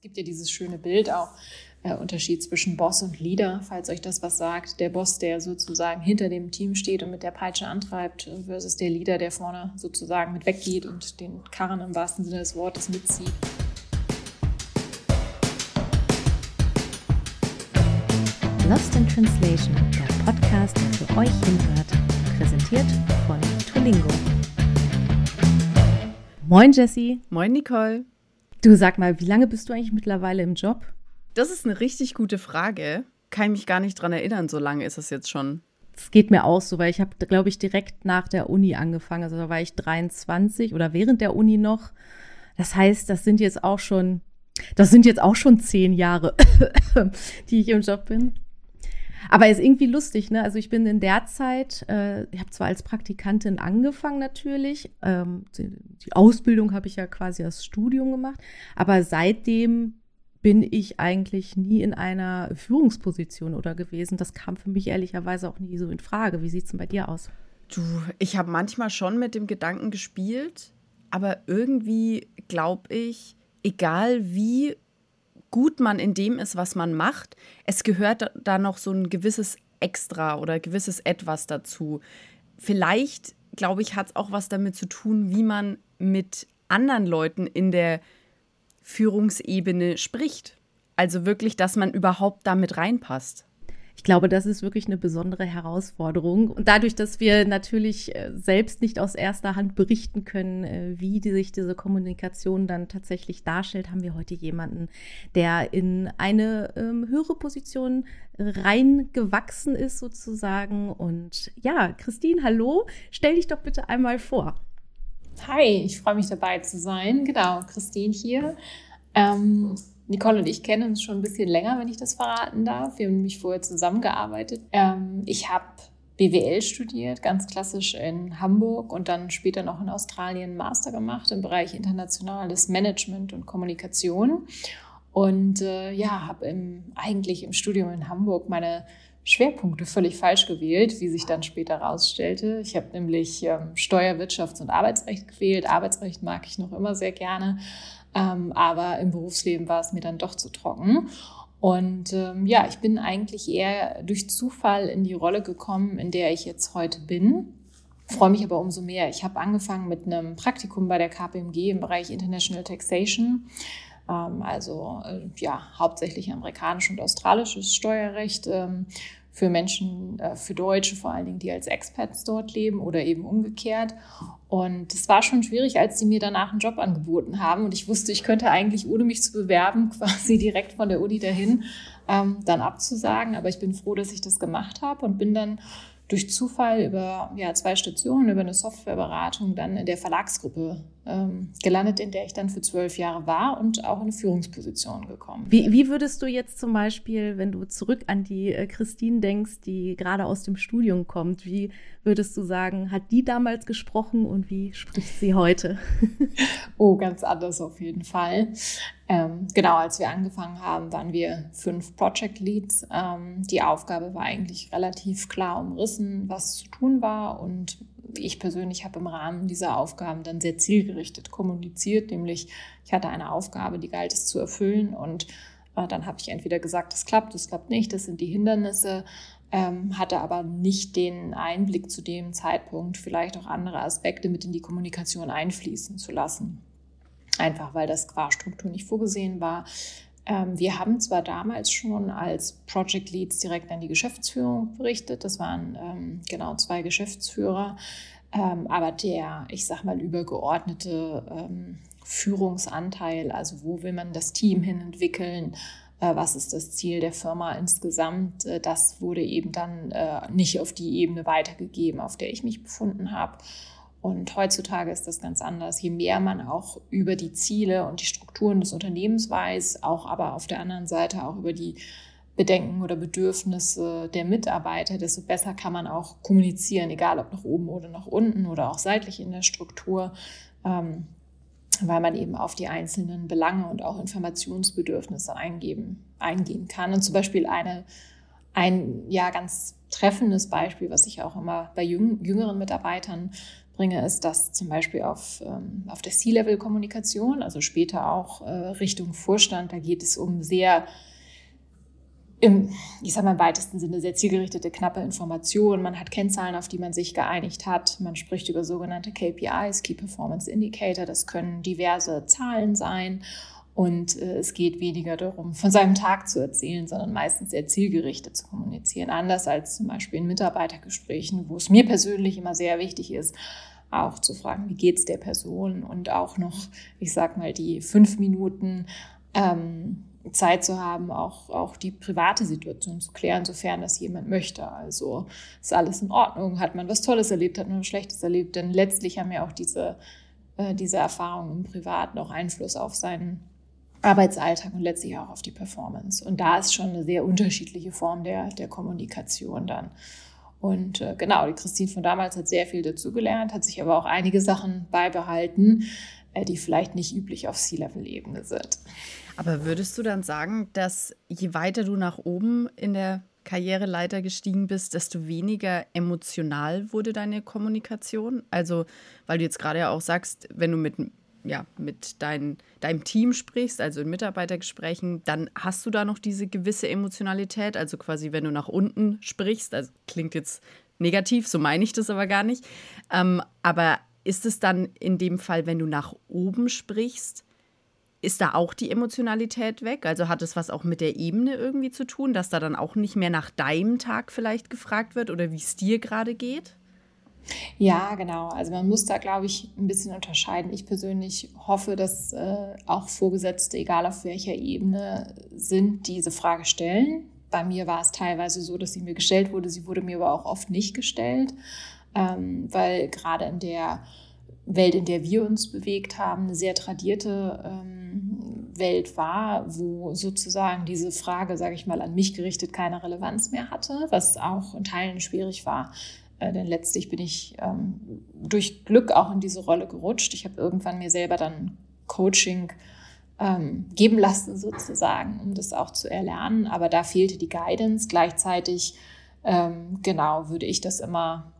Es gibt ja dieses schöne Bild auch, äh, Unterschied zwischen Boss und Leader, falls euch das was sagt. Der Boss, der sozusagen hinter dem Team steht und mit der Peitsche antreibt, versus der Leader, der vorne sozusagen mit weggeht und den Karren im wahrsten Sinne des Wortes mitzieht. Lost in Translation, der Podcast, der für euch hinhört, präsentiert von Tulingo. Moin Jessie. Moin Nicole. Du sag mal, wie lange bist du eigentlich mittlerweile im Job? Das ist eine richtig gute Frage. Kann ich mich gar nicht dran erinnern, so lange ist es jetzt schon. Es geht mir auch so, weil ich habe, glaube ich, direkt nach der Uni angefangen. Also da war ich 23 oder während der Uni noch. Das heißt, das sind jetzt auch schon, das sind jetzt auch schon zehn Jahre, die ich im Job bin. Aber ist irgendwie lustig, ne? Also ich bin in der Zeit, äh, ich habe zwar als Praktikantin angefangen natürlich, ähm, die, die Ausbildung habe ich ja quasi als Studium gemacht, aber seitdem bin ich eigentlich nie in einer Führungsposition oder gewesen. Das kam für mich ehrlicherweise auch nie so in Frage. Wie sieht es denn bei dir aus? Du, ich habe manchmal schon mit dem Gedanken gespielt, aber irgendwie glaube ich, egal wie gut man in dem ist, was man macht, es gehört da noch so ein gewisses Extra oder gewisses Etwas dazu. Vielleicht, glaube ich, hat es auch was damit zu tun, wie man mit anderen Leuten in der Führungsebene spricht. Also wirklich, dass man überhaupt damit reinpasst ich glaube, das ist wirklich eine besondere Herausforderung. Und dadurch, dass wir natürlich äh, selbst nicht aus erster Hand berichten können, äh, wie die sich diese Kommunikation dann tatsächlich darstellt, haben wir heute jemanden, der in eine ähm, höhere Position reingewachsen ist sozusagen. Und ja, Christine, hallo, stell dich doch bitte einmal vor. Hi, ich freue mich dabei zu sein. Genau, Christine hier. Ähm, Nicole und ich kennen uns schon ein bisschen länger, wenn ich das verraten darf. Wir haben nämlich vorher zusammengearbeitet. Ähm, ich habe BWL studiert, ganz klassisch in Hamburg und dann später noch in Australien Master gemacht im Bereich internationales Management und Kommunikation. Und äh, ja, habe im, eigentlich im Studium in Hamburg meine Schwerpunkte völlig falsch gewählt, wie sich dann später herausstellte. Ich habe nämlich ähm, Steuer, Wirtschafts- und Arbeitsrecht gewählt. Arbeitsrecht mag ich noch immer sehr gerne. Ähm, aber im Berufsleben war es mir dann doch zu trocken. Und ähm, ja, ich bin eigentlich eher durch Zufall in die Rolle gekommen, in der ich jetzt heute bin. Freue mich aber umso mehr. Ich habe angefangen mit einem Praktikum bei der KPMG im Bereich International Taxation ähm, also äh, ja, hauptsächlich amerikanisches und australisches Steuerrecht ähm, für Menschen, äh, für Deutsche vor allen Dingen, die als Expats dort leben oder eben umgekehrt. Und es war schon schwierig, als sie mir danach einen Job angeboten haben. Und ich wusste, ich könnte eigentlich, ohne mich zu bewerben, quasi direkt von der Uni dahin ähm, dann abzusagen. Aber ich bin froh, dass ich das gemacht habe und bin dann durch Zufall über ja, zwei Stationen, über eine Softwareberatung dann in der Verlagsgruppe ähm, gelandet, in der ich dann für zwölf Jahre war und auch in eine Führungsposition gekommen. Wie, wie würdest du jetzt zum Beispiel, wenn du zurück an die äh, Christine denkst, die gerade aus dem Studium kommt, wie würdest du sagen, hat die damals gesprochen und wie spricht sie heute? oh, ganz anders auf jeden Fall. Ähm, genau, als wir angefangen haben, waren wir fünf Project Leads. Ähm, die Aufgabe war eigentlich relativ klar umrissen, was zu tun war. Und ich persönlich habe im Rahmen dieser Aufgaben dann sehr zielgerichtet kommuniziert, nämlich ich hatte eine Aufgabe, die galt es zu erfüllen. Und äh, dann habe ich entweder gesagt, das klappt, das klappt nicht, das sind die Hindernisse ähm, hatte aber nicht den Einblick zu dem Zeitpunkt, vielleicht auch andere Aspekte mit in die Kommunikation einfließen zu lassen. Einfach weil das qua Struktur nicht vorgesehen war. Ähm, wir haben zwar damals schon als Project Leads direkt an die Geschäftsführung berichtet, das waren ähm, genau zwei Geschäftsführer, ähm, aber der, ich sag mal, übergeordnete Führungsanteil, also wo will man das Team hin entwickeln, äh, was ist das Ziel der Firma insgesamt, äh, das wurde eben dann äh, nicht auf die Ebene weitergegeben, auf der ich mich befunden habe. Und heutzutage ist das ganz anders. Je mehr man auch über die Ziele und die Strukturen des Unternehmens weiß, auch aber auf der anderen Seite auch über die Bedenken oder Bedürfnisse der Mitarbeiter, desto besser kann man auch kommunizieren, egal ob nach oben oder nach unten oder auch seitlich in der Struktur. Ähm, weil man eben auf die einzelnen Belange und auch Informationsbedürfnisse eingeben, eingehen kann. Und zum Beispiel eine, ein ja, ganz treffendes Beispiel, was ich auch immer bei jüngeren Mitarbeitern bringe, ist, dass zum Beispiel auf, ähm, auf der C-Level-Kommunikation, also später auch äh, Richtung Vorstand, da geht es um sehr im, ich sage mal im weitesten Sinne, sehr zielgerichtete, knappe Informationen. Man hat Kennzahlen, auf die man sich geeinigt hat. Man spricht über sogenannte KPIs, Key Performance Indicator. Das können diverse Zahlen sein. Und äh, es geht weniger darum, von seinem Tag zu erzählen, sondern meistens sehr zielgerichtet zu kommunizieren. Anders als zum Beispiel in Mitarbeitergesprächen, wo es mir persönlich immer sehr wichtig ist, auch zu fragen, wie geht es der Person und auch noch, ich sag mal, die fünf Minuten ähm, Zeit zu haben, auch, auch die private Situation zu klären, sofern das jemand möchte. Also ist alles in Ordnung, hat man was Tolles erlebt, hat man was Schlechtes erlebt, denn letztlich haben ja auch diese, äh, diese Erfahrungen im Privaten auch Einfluss auf seinen Arbeitsalltag und letztlich auch auf die Performance. Und da ist schon eine sehr unterschiedliche Form der, der Kommunikation dann. Und äh, genau, die Christine von damals hat sehr viel dazugelernt, hat sich aber auch einige Sachen beibehalten, äh, die vielleicht nicht üblich auf C-Level-Ebene sind. Aber würdest du dann sagen, dass je weiter du nach oben in der Karriereleiter gestiegen bist, desto weniger emotional wurde deine Kommunikation? Also, weil du jetzt gerade ja auch sagst, wenn du mit, ja, mit dein, deinem Team sprichst, also in Mitarbeitergesprächen, dann hast du da noch diese gewisse Emotionalität. Also quasi, wenn du nach unten sprichst, also klingt jetzt negativ, so meine ich das aber gar nicht. Ähm, aber ist es dann in dem Fall, wenn du nach oben sprichst, ist da auch die Emotionalität weg? Also hat es was auch mit der Ebene irgendwie zu tun, dass da dann auch nicht mehr nach deinem Tag vielleicht gefragt wird oder wie es dir gerade geht? Ja, genau. Also man muss da, glaube ich, ein bisschen unterscheiden. Ich persönlich hoffe, dass äh, auch Vorgesetzte, egal auf welcher Ebene, sind, diese Frage stellen. Bei mir war es teilweise so, dass sie mir gestellt wurde. Sie wurde mir aber auch oft nicht gestellt, ähm, weil gerade in der Welt, in der wir uns bewegt haben, eine sehr tradierte ähm, Welt war, wo sozusagen diese Frage, sage ich mal, an mich gerichtet keine Relevanz mehr hatte, was auch in Teilen schwierig war. Äh, denn letztlich bin ich ähm, durch Glück auch in diese Rolle gerutscht. Ich habe irgendwann mir selber dann Coaching ähm, geben lassen, sozusagen, um das auch zu erlernen. Aber da fehlte die Guidance. Gleichzeitig, ähm, genau, würde ich das immer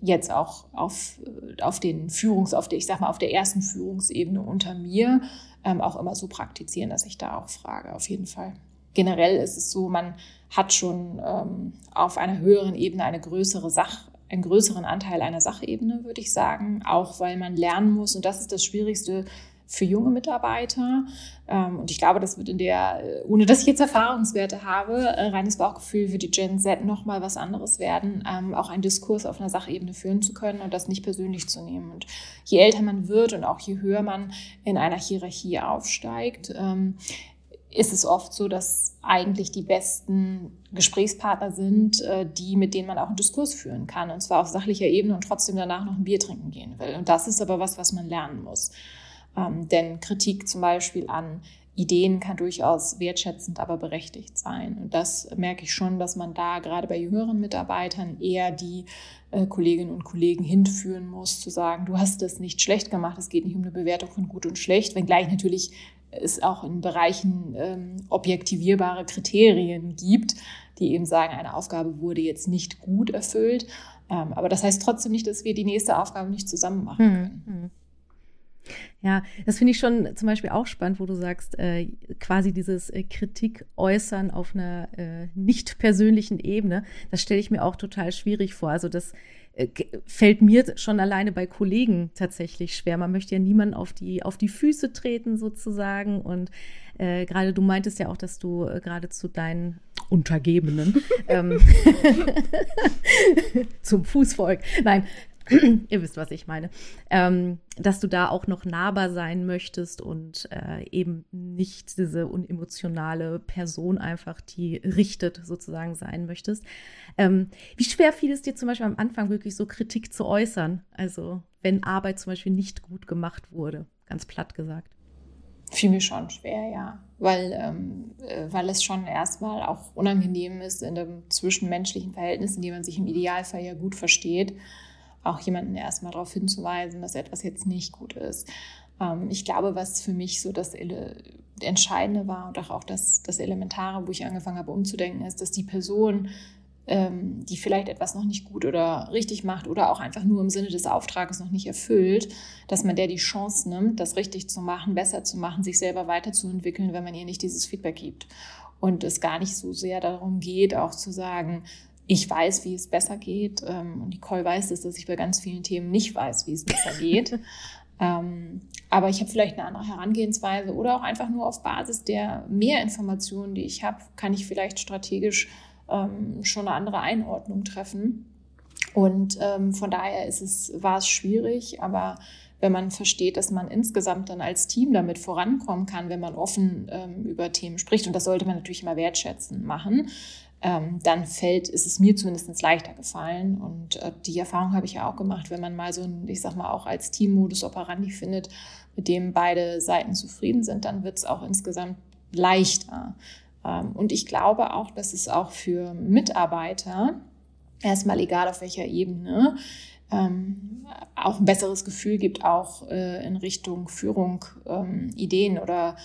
jetzt auch auf, auf den Führungs, auf der, ich sag mal, auf der ersten Führungsebene unter mir ähm, auch immer so praktizieren, dass ich da auch frage, auf jeden Fall. Generell ist es so, man hat schon ähm, auf einer höheren Ebene eine größere Sach, einen größeren Anteil einer Sachebene, würde ich sagen, auch weil man lernen muss, und das ist das Schwierigste für junge Mitarbeiter. Ähm, und ich glaube, das wird in der, äh, ohne dass ich jetzt Erfahrungswerte habe, äh, reines Bauchgefühl für die Gen Z nochmal was anderes werden, ähm, auch einen Diskurs auf einer Sachebene führen zu können und das nicht persönlich zu nehmen. Und je älter man wird und auch je höher man in einer Hierarchie aufsteigt, ähm, ist es oft so, dass eigentlich die besten Gesprächspartner sind, äh, die, mit denen man auch einen Diskurs führen kann. Und zwar auf sachlicher Ebene und trotzdem danach noch ein Bier trinken gehen will. Und das ist aber was, was man lernen muss. Ähm, denn Kritik zum Beispiel an Ideen kann durchaus wertschätzend, aber berechtigt sein. Und das merke ich schon, dass man da gerade bei jüngeren Mitarbeitern eher die äh, Kolleginnen und Kollegen hinführen muss, zu sagen, du hast das nicht schlecht gemacht, es geht nicht um eine Bewertung von gut und schlecht, wenngleich natürlich es auch in Bereichen ähm, objektivierbare Kriterien gibt, die eben sagen, eine Aufgabe wurde jetzt nicht gut erfüllt. Ähm, aber das heißt trotzdem nicht, dass wir die nächste Aufgabe nicht zusammen machen hm, können. Hm. Ja, das finde ich schon zum Beispiel auch spannend, wo du sagst, äh, quasi dieses äh, Kritik äußern auf einer äh, nicht persönlichen Ebene. Das stelle ich mir auch total schwierig vor. Also das fällt mir schon alleine bei Kollegen tatsächlich schwer. Man möchte ja niemanden auf die, auf die Füße treten sozusagen. Und äh, gerade du meintest ja auch, dass du äh, gerade zu deinen Untergebenen ähm, zum Fußvolk, nein, ihr wisst, was ich meine, ähm, dass du da auch noch nahbar sein möchtest und äh, eben nicht diese unemotionale Person einfach, die richtet, sozusagen sein möchtest. Ähm, wie schwer fiel es dir zum Beispiel am Anfang wirklich so Kritik zu äußern? Also wenn Arbeit zum Beispiel nicht gut gemacht wurde, ganz platt gesagt. Fiel mir schon schwer, ja. Weil, ähm, äh, weil es schon erstmal auch unangenehm ist in dem zwischenmenschlichen Verhältnis, in dem man sich im Idealfall ja gut versteht auch jemanden erstmal darauf hinzuweisen, dass etwas jetzt nicht gut ist. Ähm, ich glaube, was für mich so das Entscheidende war und auch das, das Elementare, wo ich angefangen habe umzudenken, ist, dass die Person ähm, die vielleicht etwas noch nicht gut oder richtig macht oder auch einfach nur im Sinne des Auftrages noch nicht erfüllt, dass man der die Chance nimmt, das richtig zu machen, besser zu machen, sich selber weiterzuentwickeln, wenn man ihr nicht dieses Feedback gibt. Und es gar nicht so sehr darum geht, auch zu sagen, ich weiß, wie es besser geht. Ähm, und Nicole weiß es, dass ich bei ganz vielen Themen nicht weiß, wie es besser geht. Ähm, aber ich habe vielleicht eine andere Herangehensweise oder auch einfach nur auf Basis der mehr Informationen, die ich habe, kann ich vielleicht strategisch ähm, schon eine andere Einordnung treffen. Und ähm, von daher ist es, war es schwierig, aber wenn man versteht, dass man insgesamt dann als Team damit vorankommen kann, wenn man offen ähm, über Themen spricht, und das sollte man natürlich immer wertschätzen machen, ähm, dann fällt, ist es mir zumindest leichter gefallen. Und äh, die Erfahrung habe ich ja auch gemacht, wenn man mal so ein, ich sag mal, auch als Team-Modus operandi findet, mit dem beide Seiten zufrieden sind, dann wird es auch insgesamt leichter. Ähm, und ich glaube auch, dass es auch für Mitarbeiter, erstmal egal auf welcher Ebene, ähm, auch ein besseres Gefühl gibt, auch äh, in Richtung Führung, ähm, Ideen oder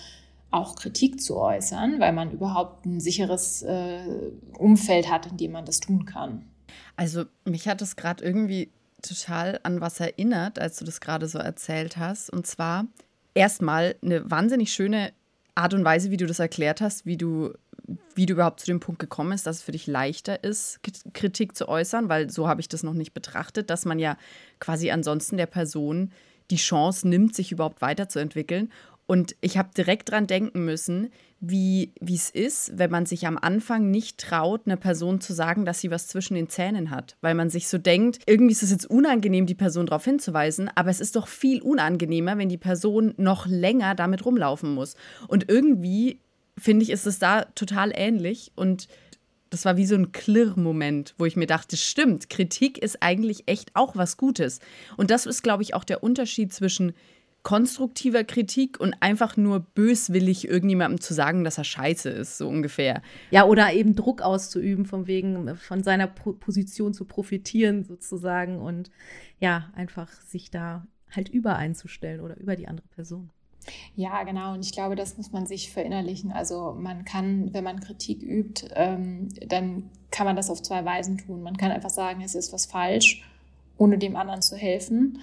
auch Kritik zu äußern, weil man überhaupt ein sicheres äh, Umfeld hat, in dem man das tun kann. Also mich hat es gerade irgendwie total an was erinnert, als du das gerade so erzählt hast. Und zwar erstmal eine wahnsinnig schöne Art und Weise, wie du das erklärt hast, wie du, wie du überhaupt zu dem Punkt gekommen bist, dass es für dich leichter ist, Kritik zu äußern, weil so habe ich das noch nicht betrachtet, dass man ja quasi ansonsten der Person die Chance nimmt, sich überhaupt weiterzuentwickeln. Und ich habe direkt dran denken müssen, wie es ist, wenn man sich am Anfang nicht traut, einer Person zu sagen, dass sie was zwischen den Zähnen hat. Weil man sich so denkt, irgendwie ist es jetzt unangenehm, die Person darauf hinzuweisen, aber es ist doch viel unangenehmer, wenn die Person noch länger damit rumlaufen muss. Und irgendwie, finde ich, ist es da total ähnlich. Und das war wie so ein Klirr-Moment, wo ich mir dachte, stimmt, Kritik ist eigentlich echt auch was Gutes. Und das ist, glaube ich, auch der Unterschied zwischen konstruktiver Kritik und einfach nur böswillig irgendjemandem zu sagen, dass er scheiße ist, so ungefähr. Ja, oder eben Druck auszuüben, von wegen von seiner Position zu profitieren sozusagen und ja, einfach sich da halt über einzustellen oder über die andere Person. Ja, genau. Und ich glaube, das muss man sich verinnerlichen. Also man kann, wenn man Kritik übt, ähm, dann kann man das auf zwei Weisen tun. Man kann einfach sagen, es ist was falsch, ohne dem anderen zu helfen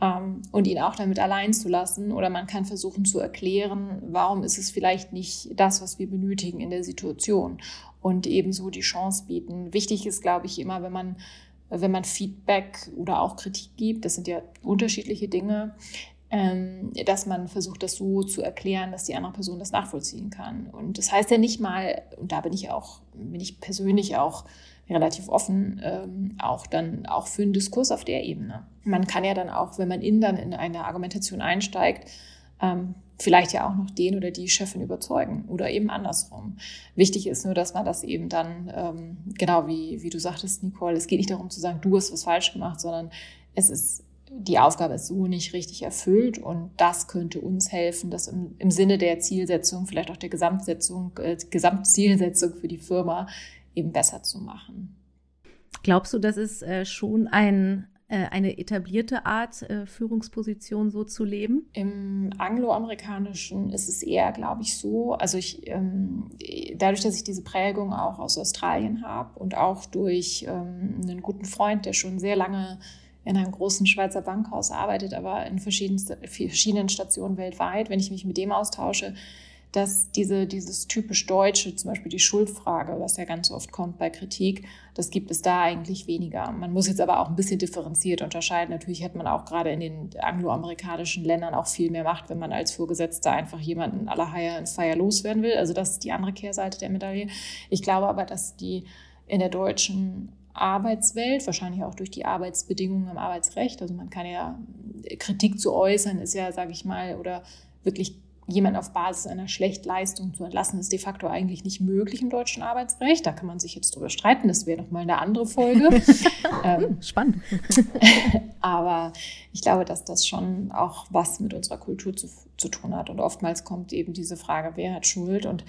ähm, und ihn auch damit allein zu lassen. Oder man kann versuchen zu erklären, warum ist es vielleicht nicht das, was wir benötigen in der Situation und ebenso die Chance bieten. Wichtig ist, glaube ich, immer, wenn man wenn man Feedback oder auch Kritik gibt, das sind ja unterschiedliche Dinge, ähm, dass man versucht, das so zu erklären, dass die andere Person das nachvollziehen kann. Und das heißt ja nicht mal, und da bin ich auch, bin ich persönlich auch relativ offen, ähm, auch dann auch für einen Diskurs auf der Ebene. Man kann ja dann auch, wenn man in dann in eine Argumentation einsteigt, ähm, vielleicht ja auch noch den oder die Chefin überzeugen oder eben andersrum. Wichtig ist nur, dass man das eben dann, ähm, genau wie, wie du sagtest, Nicole, es geht nicht darum zu sagen, du hast was falsch gemacht, sondern es ist, die Aufgabe ist so nicht richtig erfüllt und das könnte uns helfen, das im, im Sinne der Zielsetzung, vielleicht auch der Gesamtsetzung, äh, Gesamtzielsetzung für die Firma eben besser zu machen. Glaubst du, das ist äh, schon ein, äh, eine etablierte Art, äh, Führungsposition so zu leben? Im angloamerikanischen ist es eher, glaube ich, so. Also ich, ähm, dadurch, dass ich diese Prägung auch aus Australien habe und auch durch ähm, einen guten Freund, der schon sehr lange in einem großen Schweizer Bankhaus arbeitet, aber in verschiedenen Stationen weltweit, wenn ich mich mit dem austausche, dass diese, dieses typisch Deutsche, zum Beispiel die Schuldfrage, was ja ganz oft kommt bei Kritik, das gibt es da eigentlich weniger. Man muss jetzt aber auch ein bisschen differenziert unterscheiden. Natürlich hat man auch gerade in den angloamerikanischen Ländern auch viel mehr Macht, wenn man als Vorgesetzter einfach jemanden aller Hire and Fire loswerden will. Also das ist die andere Kehrseite der Medaille. Ich glaube aber, dass die in der deutschen Arbeitswelt, wahrscheinlich auch durch die Arbeitsbedingungen im Arbeitsrecht. Also man kann ja Kritik zu äußern, ist ja, sage ich mal, oder wirklich jemand auf Basis einer Schlechtleistung zu entlassen, ist de facto eigentlich nicht möglich im deutschen Arbeitsrecht. Da kann man sich jetzt drüber streiten, das wäre nochmal eine andere Folge. ähm, Spannend. aber ich glaube, dass das schon auch was mit unserer Kultur zu, zu tun hat. Und oftmals kommt eben diese Frage, wer hat Schuld? Und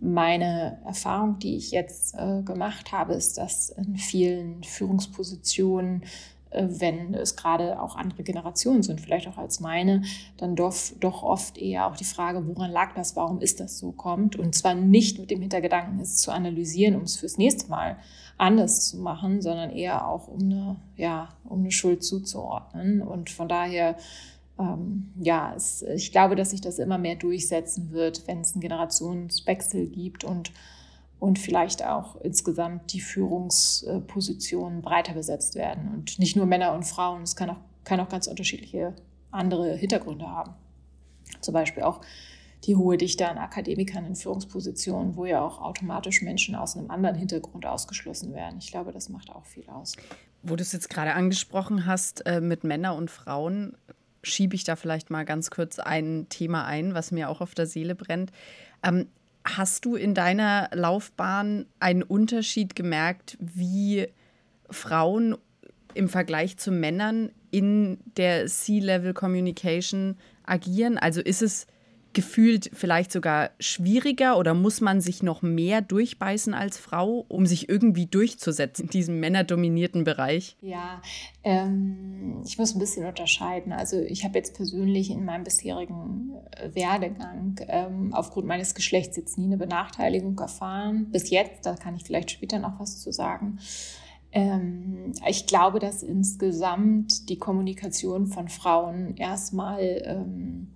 meine Erfahrung, die ich jetzt äh, gemacht habe, ist, dass in vielen Führungspositionen wenn es gerade auch andere Generationen sind, vielleicht auch als meine, dann doch, doch oft eher auch die Frage, woran lag das, warum ist das so, kommt. Und zwar nicht mit dem Hintergedanken, es zu analysieren, um es fürs nächste Mal anders zu machen, sondern eher auch um eine, ja, um eine Schuld zuzuordnen. Und von daher, ähm, ja, es, ich glaube, dass sich das immer mehr durchsetzen wird, wenn es einen Generationswechsel gibt und und vielleicht auch insgesamt die Führungspositionen breiter besetzt werden und nicht nur Männer und Frauen. Es kann auch, kann auch ganz unterschiedliche andere Hintergründe haben. Zum Beispiel auch die hohe Dichte an Akademikern in Führungspositionen, wo ja auch automatisch Menschen aus einem anderen Hintergrund ausgeschlossen werden. Ich glaube, das macht auch viel aus. Wo du es jetzt gerade angesprochen hast äh, mit Männern und Frauen, schiebe ich da vielleicht mal ganz kurz ein Thema ein, was mir auch auf der Seele brennt. Ähm, Hast du in deiner Laufbahn einen Unterschied gemerkt, wie Frauen im Vergleich zu Männern in der C-Level Communication agieren? Also ist es gefühlt vielleicht sogar schwieriger oder muss man sich noch mehr durchbeißen als Frau, um sich irgendwie durchzusetzen in diesem männerdominierten Bereich? Ja, ähm, ich muss ein bisschen unterscheiden. Also ich habe jetzt persönlich in meinem bisherigen äh, Werdegang ähm, aufgrund meines Geschlechts jetzt nie eine Benachteiligung erfahren. Bis jetzt, da kann ich vielleicht später noch was zu sagen. Ähm, ich glaube, dass insgesamt die Kommunikation von Frauen erstmal ähm,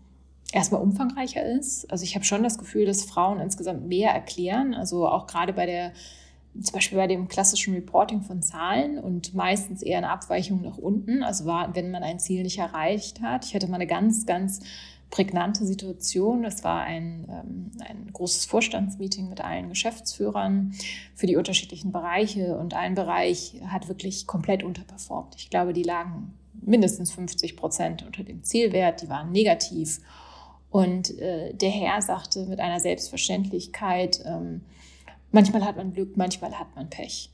erstmal umfangreicher ist. Also ich habe schon das Gefühl, dass Frauen insgesamt mehr erklären. Also auch gerade bei der, zum Beispiel bei dem klassischen Reporting von Zahlen und meistens eher eine Abweichung nach unten. Also war, wenn man ein Ziel nicht erreicht hat. Ich hatte mal eine ganz, ganz prägnante Situation. Das war ein, ähm, ein großes Vorstandsmeeting mit allen Geschäftsführern für die unterschiedlichen Bereiche und ein Bereich hat wirklich komplett unterperformt. Ich glaube, die lagen mindestens 50 Prozent unter dem Zielwert, die waren negativ und äh, der Herr sagte mit einer Selbstverständlichkeit, ähm, manchmal hat man Glück, manchmal hat man Pech.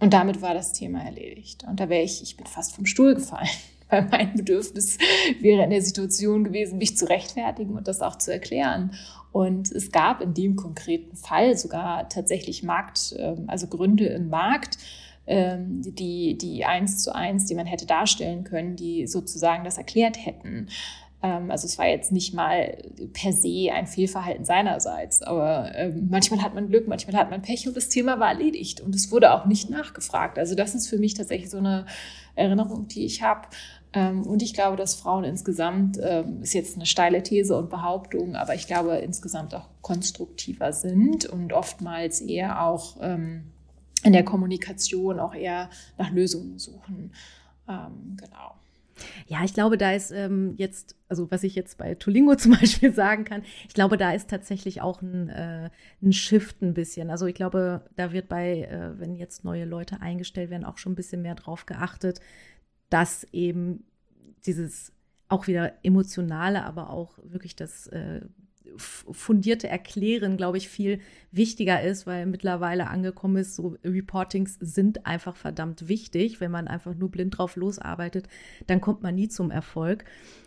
Und damit war das Thema erledigt. Und da wäre ich, ich bin fast vom Stuhl gefallen, weil mein Bedürfnis wäre in der Situation gewesen, mich zu rechtfertigen und das auch zu erklären. Und es gab in dem konkreten Fall sogar tatsächlich Markt, ähm, also Gründe im Markt, ähm, die, die eins zu eins, die man hätte darstellen können, die sozusagen das erklärt hätten. Ähm, also es war jetzt nicht mal per se ein Fehlverhalten seinerseits, aber ähm, manchmal hat man Glück, manchmal hat man Pech und das Thema war erledigt und es wurde auch nicht nachgefragt. Also das ist für mich tatsächlich so eine Erinnerung, die ich habe. Ähm, und ich glaube, dass Frauen insgesamt, ist jetzt eine steile These und Behauptung, aber ich glaube insgesamt auch konstruktiver sind und oftmals eher auch in der Kommunikation auch eher nach Lösungen suchen. genau. Ja, ich glaube, da ist ähm, jetzt, also was ich jetzt bei Tulingo zum Beispiel sagen kann, ich glaube, da ist tatsächlich auch ein, äh, ein Shift ein bisschen. Also ich glaube, da wird bei, äh, wenn jetzt neue Leute eingestellt werden, auch schon ein bisschen mehr drauf geachtet, dass eben dieses auch wieder emotionale, aber auch wirklich das äh, fundierte Erklären, glaube ich, viel wichtiger ist, weil mittlerweile angekommen ist, so Reportings sind einfach verdammt wichtig. Wenn man einfach nur blind drauf losarbeitet, dann kommt man nie zum Erfolg.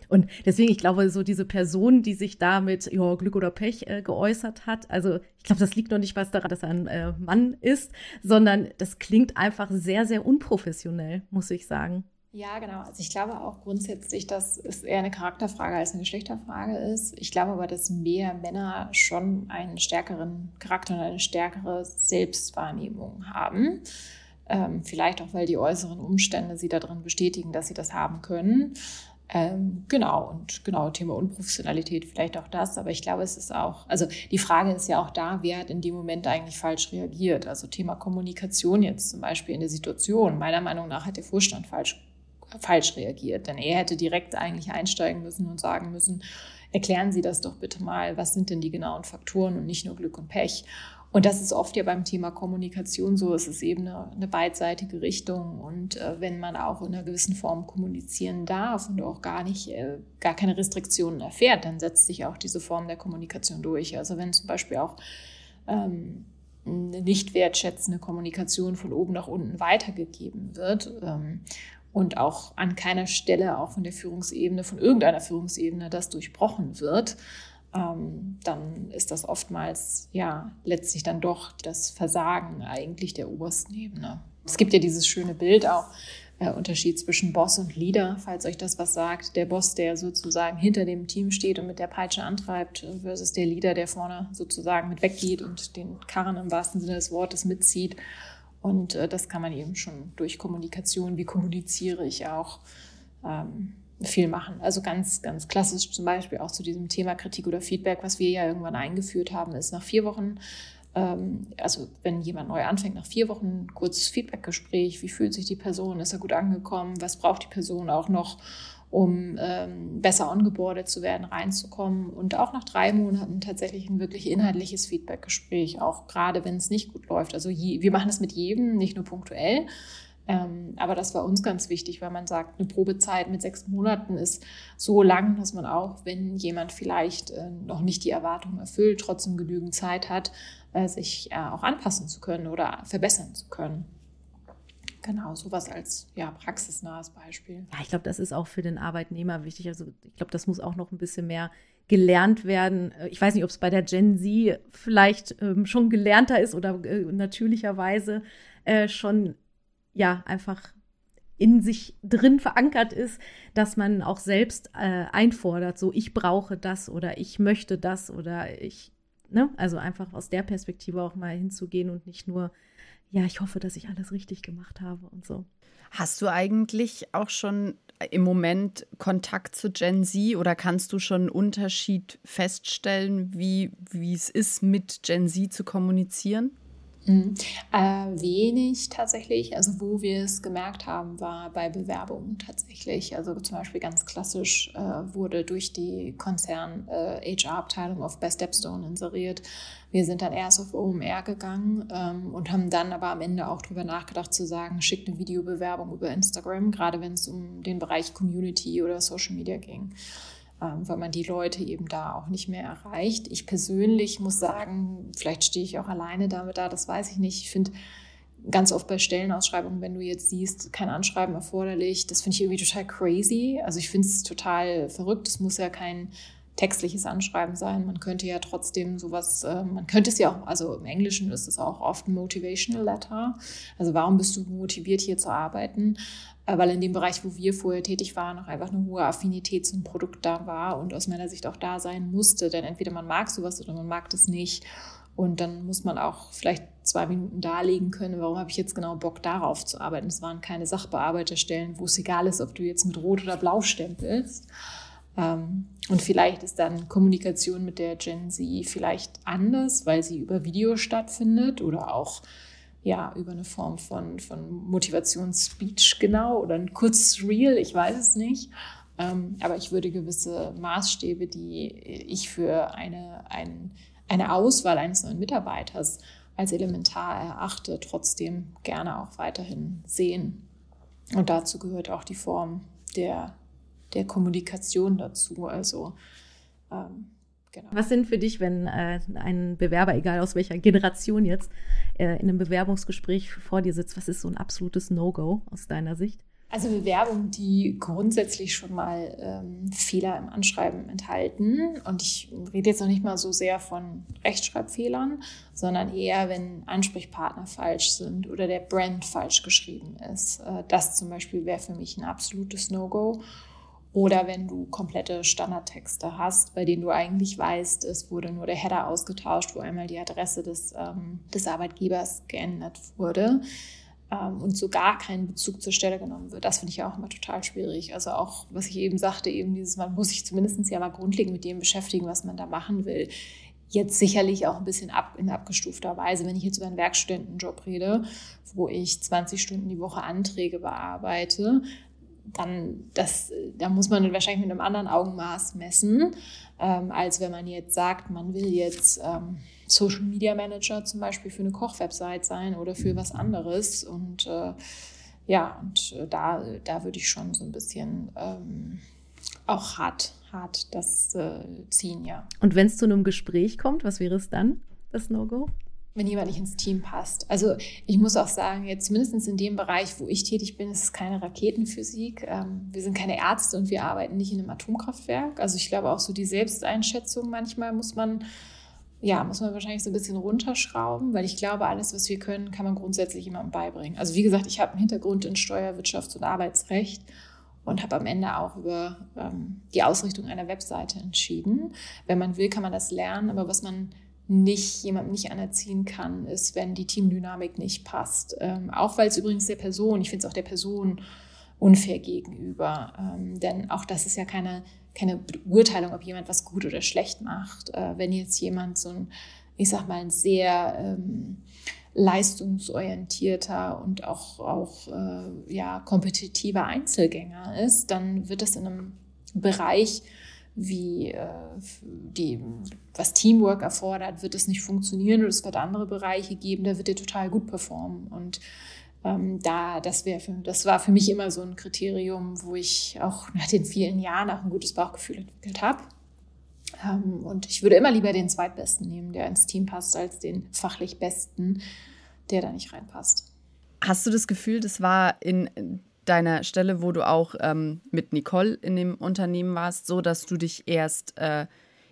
Und deswegen, ich glaube, so diese Person, die sich da mit ja, Glück oder Pech äh, geäußert hat, also ich glaube, das liegt noch nicht was daran, dass er ein äh, Mann ist, sondern das klingt einfach sehr, sehr unprofessionell, muss ich sagen. Ja, genau. Also ich glaube auch grundsätzlich, dass es eher eine Charakterfrage als eine Geschlechterfrage ist. Ich glaube aber, dass mehr Männer schon einen stärkeren Charakter und eine stärkere Selbstwahrnehmung haben. Ähm, vielleicht auch, weil die äußeren Umstände sie darin bestätigen, dass sie das haben können. Ähm, genau, und genau, Thema Unprofessionalität, vielleicht auch das, aber ich glaube, es ist auch, also die Frage ist ja auch da, wer hat in dem Moment eigentlich falsch reagiert? Also Thema Kommunikation jetzt zum Beispiel in der Situation. Meiner Meinung nach hat der Vorstand falsch falsch reagiert. Denn er hätte direkt eigentlich einsteigen müssen und sagen müssen, erklären Sie das doch bitte mal, was sind denn die genauen Faktoren und nicht nur Glück und Pech. Und das ist oft ja beim Thema Kommunikation so, es ist eben eine, eine beidseitige Richtung. Und äh, wenn man auch in einer gewissen Form kommunizieren darf und auch gar nicht, äh, gar keine Restriktionen erfährt, dann setzt sich auch diese Form der Kommunikation durch. Also wenn zum Beispiel auch ähm, eine nicht wertschätzende Kommunikation von oben nach unten weitergegeben wird ähm, und auch an keiner Stelle, auch von der Führungsebene, von irgendeiner Führungsebene, das durchbrochen wird, ähm, dann ist das oftmals ja letztlich dann doch das Versagen eigentlich der obersten Ebene. Es gibt ja dieses schöne Bild auch, äh, Unterschied zwischen Boss und Leader, falls euch das was sagt. Der Boss, der sozusagen hinter dem Team steht und mit der Peitsche antreibt, versus der Leader, der vorne sozusagen mit weggeht und den Karren im wahrsten Sinne des Wortes mitzieht. Und äh, das kann man eben schon durch Kommunikation, wie kommuniziere ich auch, ähm, viel machen. Also ganz, ganz klassisch zum Beispiel auch zu diesem Thema Kritik oder Feedback, was wir ja irgendwann eingeführt haben, ist nach vier Wochen ähm, also wenn jemand neu anfängt, nach vier Wochen kurzes Feedbackgespräch, wie fühlt sich die Person, ist er gut angekommen, was braucht die Person auch noch, um ähm, besser ongeboardet zu werden, reinzukommen und auch nach drei Monaten tatsächlich ein wirklich inhaltliches Feedbackgespräch, auch gerade wenn es nicht gut läuft. Also je, wir machen das mit jedem, nicht nur punktuell. Ähm, aber das war uns ganz wichtig, weil man sagt, eine Probezeit mit sechs Monaten ist so lang, dass man auch, wenn jemand vielleicht äh, noch nicht die Erwartungen erfüllt, trotzdem genügend Zeit hat, äh, sich äh, auch anpassen zu können oder verbessern zu können. Genau, sowas als ja, praxisnahes Beispiel. Ja, ich glaube, das ist auch für den Arbeitnehmer wichtig. Also ich glaube, das muss auch noch ein bisschen mehr gelernt werden. Äh, ich weiß nicht, ob es bei der Gen Z vielleicht ähm, schon gelernter ist oder äh, natürlicherweise äh, schon ja einfach in sich drin verankert ist, dass man auch selbst äh, einfordert, so ich brauche das oder ich möchte das oder ich ne? Also einfach aus der Perspektive auch mal hinzugehen und nicht nur, ja, ich hoffe, dass ich alles richtig gemacht habe und so. Hast du eigentlich auch schon im Moment Kontakt zu Gen Z oder kannst du schon einen Unterschied feststellen, wie, wie es ist, mit Gen Z zu kommunizieren? Mhm. Äh, wenig tatsächlich. Also wo wir es gemerkt haben, war bei Bewerbungen tatsächlich. Also zum Beispiel ganz klassisch äh, wurde durch die Konzern äh, auf Best Stepstone inseriert. Wir sind dann erst auf OMR gegangen ähm, und haben dann aber am Ende auch darüber nachgedacht zu sagen, schickt eine Videobewerbung über Instagram, gerade wenn es um den Bereich Community oder Social Media ging. Ähm, weil man die Leute eben da auch nicht mehr erreicht. Ich persönlich muss sagen, vielleicht stehe ich auch alleine damit da, das weiß ich nicht. Ich finde ganz oft bei Stellenausschreibungen, wenn du jetzt siehst, kein Anschreiben erforderlich, das finde ich irgendwie total crazy. Also ich finde es total verrückt. Es muss ja kein textliches Anschreiben sein. Man könnte ja trotzdem sowas, äh, man könnte es ja auch, also im Englischen ist es auch oft ein Motivational Letter. Also warum bist du motiviert hier zu arbeiten? Äh, weil in dem Bereich, wo wir vorher tätig waren, noch einfach eine hohe Affinität zum Produkt da war und aus meiner Sicht auch da sein musste. Denn entweder man mag sowas oder man mag das nicht. Und dann muss man auch vielleicht zwei Minuten darlegen können, warum habe ich jetzt genau Bock darauf zu arbeiten. Es waren keine Sachbearbeiterstellen, wo es egal ist, ob du jetzt mit Rot oder Blau stempelst. Ähm, und vielleicht ist dann Kommunikation mit der Gen Z vielleicht anders, weil sie über Video stattfindet oder auch ja, über eine Form von, von Motivationsspeech genau oder ein kurzes Reel, ich weiß es nicht. Ähm, aber ich würde gewisse Maßstäbe, die ich für eine, ein, eine Auswahl eines neuen Mitarbeiters als elementar erachte, trotzdem gerne auch weiterhin sehen. Und dazu gehört auch die Form der der Kommunikation dazu. Also ähm, genau. Was sind für dich, wenn äh, ein Bewerber, egal aus welcher Generation jetzt, äh, in einem Bewerbungsgespräch vor dir sitzt, was ist so ein absolutes No-Go aus deiner Sicht? Also Bewerbungen, die grundsätzlich schon mal ähm, Fehler im Anschreiben enthalten. Und ich rede jetzt noch nicht mal so sehr von Rechtschreibfehlern, sondern eher, wenn Ansprechpartner falsch sind oder der Brand falsch geschrieben ist. Äh, das zum Beispiel wäre für mich ein absolutes No-Go. Oder wenn du komplette Standardtexte hast, bei denen du eigentlich weißt, es wurde nur der Header ausgetauscht, wo einmal die Adresse des, ähm, des Arbeitgebers geändert wurde ähm, und so gar kein Bezug zur Stelle genommen wird. Das finde ich ja auch immer total schwierig. Also auch, was ich eben sagte, eben dieses, man muss sich zumindest ja mal grundlegend mit dem beschäftigen, was man da machen will. Jetzt sicherlich auch ein bisschen ab, in abgestufter Weise. Wenn ich jetzt über einen Werkstudentenjob rede, wo ich 20 Stunden die Woche Anträge bearbeite, dann das, da muss man wahrscheinlich mit einem anderen Augenmaß messen, ähm, als wenn man jetzt sagt, man will jetzt ähm, Social Media Manager zum Beispiel für eine Kochwebsite sein oder für was anderes. Und äh, ja, und äh, da, da würde ich schon so ein bisschen ähm, auch hart, hart das äh, ziehen, ja. Und wenn es zu einem Gespräch kommt, was wäre es dann, das No-Go? Wenn jemand nicht ins Team passt. Also ich muss auch sagen, jetzt zumindest in dem Bereich, wo ich tätig bin, ist es keine Raketenphysik. Ähm, wir sind keine Ärzte und wir arbeiten nicht in einem Atomkraftwerk. Also ich glaube auch so die Selbsteinschätzung manchmal muss man ja, muss man wahrscheinlich so ein bisschen runterschrauben, weil ich glaube, alles, was wir können, kann man grundsätzlich jemandem beibringen. Also wie gesagt, ich habe einen Hintergrund in Steuerwirtschafts- und Arbeitsrecht und habe am Ende auch über ähm, die Ausrichtung einer Webseite entschieden. Wenn man will, kann man das lernen, aber was man nicht jemandem nicht anerziehen kann, ist, wenn die Teamdynamik nicht passt. Ähm, auch weil es übrigens der Person, ich finde es auch der Person unfair gegenüber, ähm, denn auch das ist ja keine keine Beurteilung, ob jemand was gut oder schlecht macht. Äh, wenn jetzt jemand so ein, ich sag mal, ein sehr ähm, leistungsorientierter und auch, auch äh, ja, kompetitiver Einzelgänger ist, dann wird das in einem Bereich, wie äh, die, was Teamwork erfordert, wird es nicht funktionieren und es wird andere Bereiche geben, da wird er total gut performen. Und ähm, da, das, für, das war für mich immer so ein Kriterium, wo ich auch nach den vielen Jahren auch ein gutes Bauchgefühl entwickelt habe. Ähm, und ich würde immer lieber den Zweitbesten nehmen, der ins Team passt, als den fachlich Besten, der da nicht reinpasst. Hast du das Gefühl, das war in deiner Stelle, wo du auch ähm, mit Nicole in dem Unternehmen warst, so, dass du dich erst äh,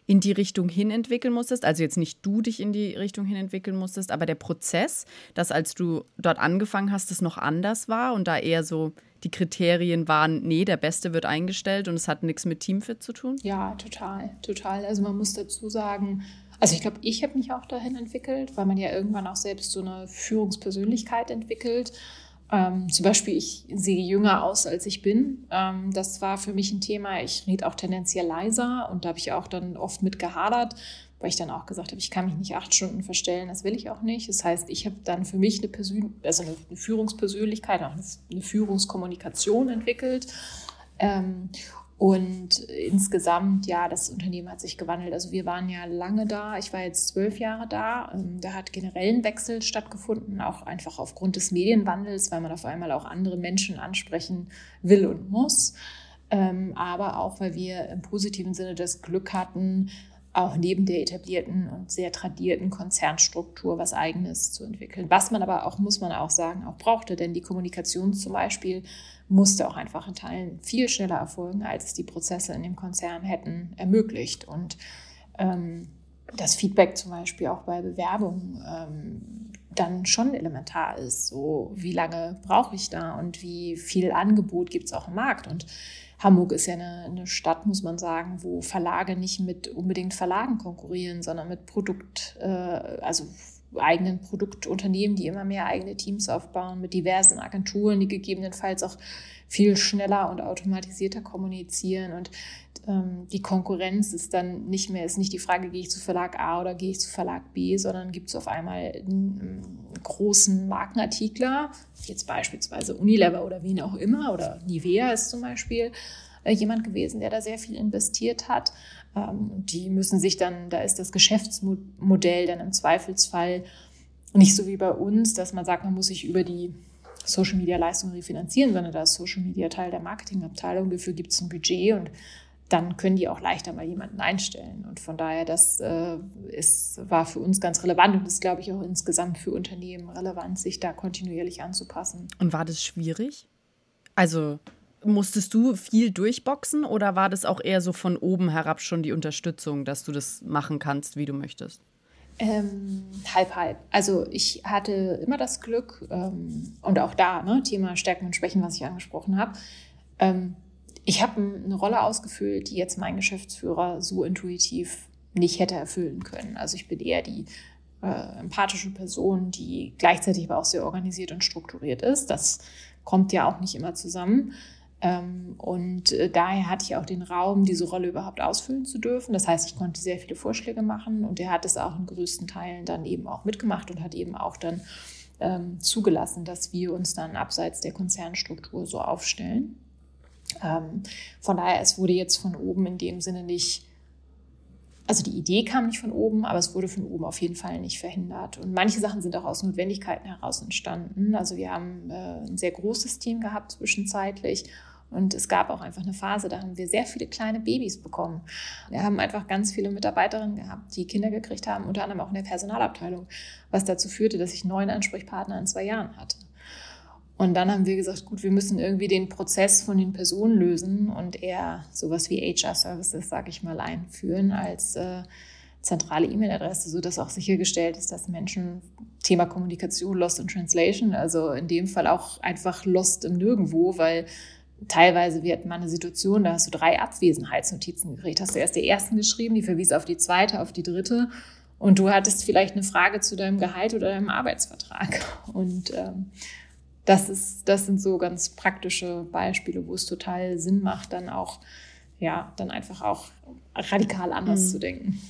in die Richtung hin entwickeln musstest. Also jetzt nicht du dich in die Richtung hin entwickeln musstest, aber der Prozess, dass als du dort angefangen hast, es noch anders war und da eher so die Kriterien waren, nee, der Beste wird eingestellt und es hat nichts mit Teamfit zu tun? Ja, total, total. Also man muss dazu sagen, also ich glaube, ich habe mich auch dahin entwickelt, weil man ja irgendwann auch selbst so eine Führungspersönlichkeit entwickelt. Ähm, zum Beispiel, ich sehe jünger aus, als ich bin. Ähm, das war für mich ein Thema. Ich rede auch tendenziell leiser und da habe ich auch dann oft mit gehadert, weil ich dann auch gesagt habe, ich kann mich nicht acht Stunden verstellen, das will ich auch nicht. Das heißt, ich habe dann für mich eine, Persön also eine, Führungspersönlichkeit, auch eine, eine Führungskommunikation entwickelt. Ähm, und insgesamt, ja, das Unternehmen hat sich gewandelt. Also wir waren ja lange da. Ich war jetzt zwölf Jahre da. Ähm, da hat generell ein Wechsel stattgefunden, auch einfach aufgrund des Medienwandels, weil man auf einmal auch andere Menschen ansprechen will und muss. Ähm, aber auch, weil wir im positiven Sinne das Glück hatten, auch neben der etablierten und sehr tradierten Konzernstruktur was Eigenes zu entwickeln. Was man aber auch, muss man auch sagen, auch brauchte, denn die Kommunikation zum Beispiel musste auch einfach in Teilen viel schneller erfolgen, als die Prozesse in dem Konzern hätten ermöglicht. Und ähm, das Feedback zum Beispiel auch bei Bewerbungen ähm, dann schon elementar ist. So, wie lange brauche ich da und wie viel Angebot gibt es auch im Markt? Und Hamburg ist ja eine, eine, Stadt, muss man sagen, wo Verlage nicht mit unbedingt Verlagen konkurrieren, sondern mit Produkt, äh, also eigenen Produktunternehmen, die immer mehr eigene Teams aufbauen, mit diversen Agenturen, die gegebenenfalls auch viel schneller und automatisierter kommunizieren. Und ähm, die Konkurrenz ist dann nicht mehr, ist nicht die Frage, gehe ich zu Verlag A oder gehe ich zu Verlag B, sondern gibt es auf einmal einen, einen großen Markenartikler, jetzt beispielsweise Unilever oder wen auch immer, oder Nivea ist zum Beispiel äh, jemand gewesen, der da sehr viel investiert hat. Ähm, die müssen sich dann, da ist das Geschäftsmodell dann im Zweifelsfall nicht so wie bei uns, dass man sagt, man muss sich über die Social Media Leistung refinanzieren, sondern da ist Social Media Teil der Marketingabteilung. Dafür gibt es ein Budget und dann können die auch leichter mal jemanden einstellen. Und von daher, das äh, ist, war für uns ganz relevant und ist, glaube ich, auch insgesamt für Unternehmen relevant, sich da kontinuierlich anzupassen. Und war das schwierig? Also musstest du viel durchboxen oder war das auch eher so von oben herab schon die Unterstützung, dass du das machen kannst, wie du möchtest? Ähm, halb, halb. Also ich hatte immer das Glück ähm, und auch da, ne, Thema Stärken und Schwächen, was ich angesprochen habe. Ähm, ich habe eine Rolle ausgefüllt, die jetzt mein Geschäftsführer so intuitiv nicht hätte erfüllen können. Also ich bin eher die äh, empathische Person, die gleichzeitig aber auch sehr organisiert und strukturiert ist. Das kommt ja auch nicht immer zusammen. Ähm, und äh, daher hatte ich auch den Raum, diese Rolle überhaupt ausfüllen zu dürfen. Das heißt, ich konnte sehr viele Vorschläge machen und er hat es auch in größten Teilen dann eben auch mitgemacht und hat eben auch dann ähm, zugelassen, dass wir uns dann abseits der Konzernstruktur so aufstellen. Ähm, von daher, es wurde jetzt von oben in dem Sinne nicht, also die Idee kam nicht von oben, aber es wurde von oben auf jeden Fall nicht verhindert. Und manche Sachen sind auch aus Notwendigkeiten heraus entstanden. Also wir haben äh, ein sehr großes Team gehabt zwischenzeitlich und es gab auch einfach eine Phase, da haben wir sehr viele kleine Babys bekommen. Wir haben einfach ganz viele Mitarbeiterinnen gehabt, die Kinder gekriegt haben, unter anderem auch in der Personalabteilung, was dazu führte, dass ich neun Ansprechpartner in zwei Jahren hatte. Und dann haben wir gesagt, gut, wir müssen irgendwie den Prozess von den Personen lösen und eher sowas wie HR-Services, sage ich mal, einführen als äh, zentrale E-Mail-Adresse, sodass auch sichergestellt ist, dass Menschen Thema Kommunikation, Lost in Translation, also in dem Fall auch einfach Lost im Nirgendwo, weil teilweise wird man eine Situation, da hast du drei Abwesenheitsnotizen gekriegt, hast du erst die ersten geschrieben, die verwies auf die zweite, auf die dritte und du hattest vielleicht eine Frage zu deinem Gehalt oder deinem Arbeitsvertrag und ähm, das ist, das sind so ganz praktische Beispiele, wo es total Sinn macht, dann auch, ja, dann einfach auch radikal anders mhm. zu denken.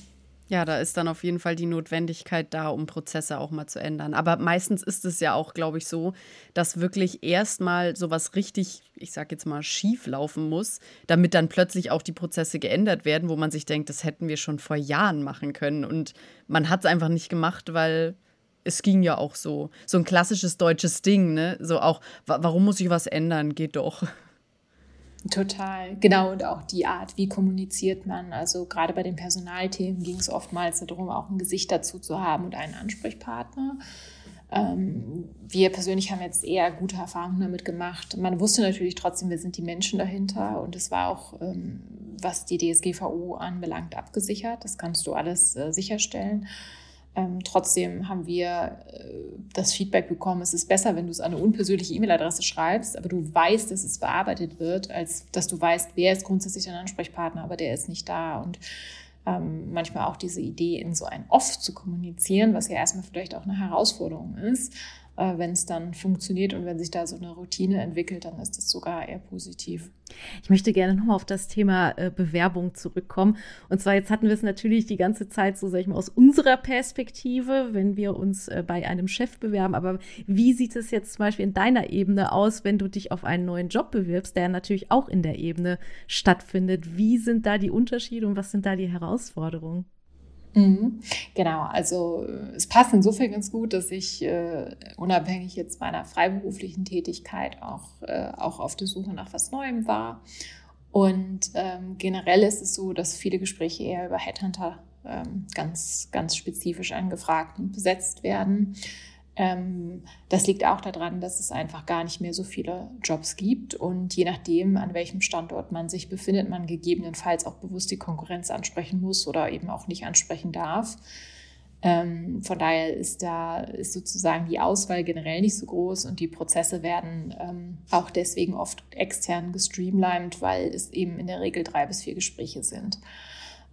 Ja, da ist dann auf jeden Fall die Notwendigkeit da, um Prozesse auch mal zu ändern. Aber meistens ist es ja auch, glaube ich, so, dass wirklich erstmal sowas richtig, ich sag jetzt mal, schief laufen muss, damit dann plötzlich auch die Prozesse geändert werden, wo man sich denkt, das hätten wir schon vor Jahren machen können. Und man hat es einfach nicht gemacht, weil es ging ja auch so. So ein klassisches deutsches Ding, ne? So auch, warum muss ich was ändern? Geht doch. Total, genau. Und auch die Art, wie kommuniziert man. Also gerade bei den Personalthemen ging es oftmals darum, auch ein Gesicht dazu zu haben und einen Ansprechpartner. Ähm, wir persönlich haben jetzt eher gute Erfahrungen damit gemacht. Man wusste natürlich trotzdem, wir sind die Menschen dahinter und es war auch, ähm, was die DSGVO anbelangt, abgesichert. Das kannst du alles äh, sicherstellen. Ähm, trotzdem haben wir äh, das Feedback bekommen, es ist besser, wenn du es an eine unpersönliche E-Mail-Adresse schreibst, aber du weißt, dass es bearbeitet wird, als dass du weißt, wer ist grundsätzlich dein Ansprechpartner, aber der ist nicht da. Und ähm, manchmal auch diese Idee, in so ein Off zu kommunizieren, was ja erstmal vielleicht auch eine Herausforderung ist, äh, wenn es dann funktioniert und wenn sich da so eine Routine entwickelt, dann ist das sogar eher positiv. Ich möchte gerne nochmal auf das Thema äh, Bewerbung zurückkommen. Und zwar jetzt hatten wir es natürlich die ganze Zeit so, sag ich mal, aus unserer Perspektive, wenn wir uns äh, bei einem Chef bewerben. Aber wie sieht es jetzt zum Beispiel in deiner Ebene aus, wenn du dich auf einen neuen Job bewirbst, der natürlich auch in der Ebene stattfindet? Wie sind da die Unterschiede und was sind da die Herausforderungen? Mhm. Genau, also es passt insofern ganz gut, dass ich äh, unabhängig jetzt meiner freiberuflichen Tätigkeit auch, äh, auch auf der Suche nach was Neuem war. Und ähm, generell ist es so, dass viele Gespräche eher über Headhunter ähm, ganz, ganz spezifisch angefragt und besetzt werden. Ähm, das liegt auch daran, dass es einfach gar nicht mehr so viele Jobs gibt und je nachdem, an welchem Standort man sich befindet, man gegebenenfalls auch bewusst die Konkurrenz ansprechen muss oder eben auch nicht ansprechen darf. Ähm, von daher ist da ist sozusagen die Auswahl generell nicht so groß und die Prozesse werden ähm, auch deswegen oft extern gestreamlined, weil es eben in der Regel drei bis vier Gespräche sind.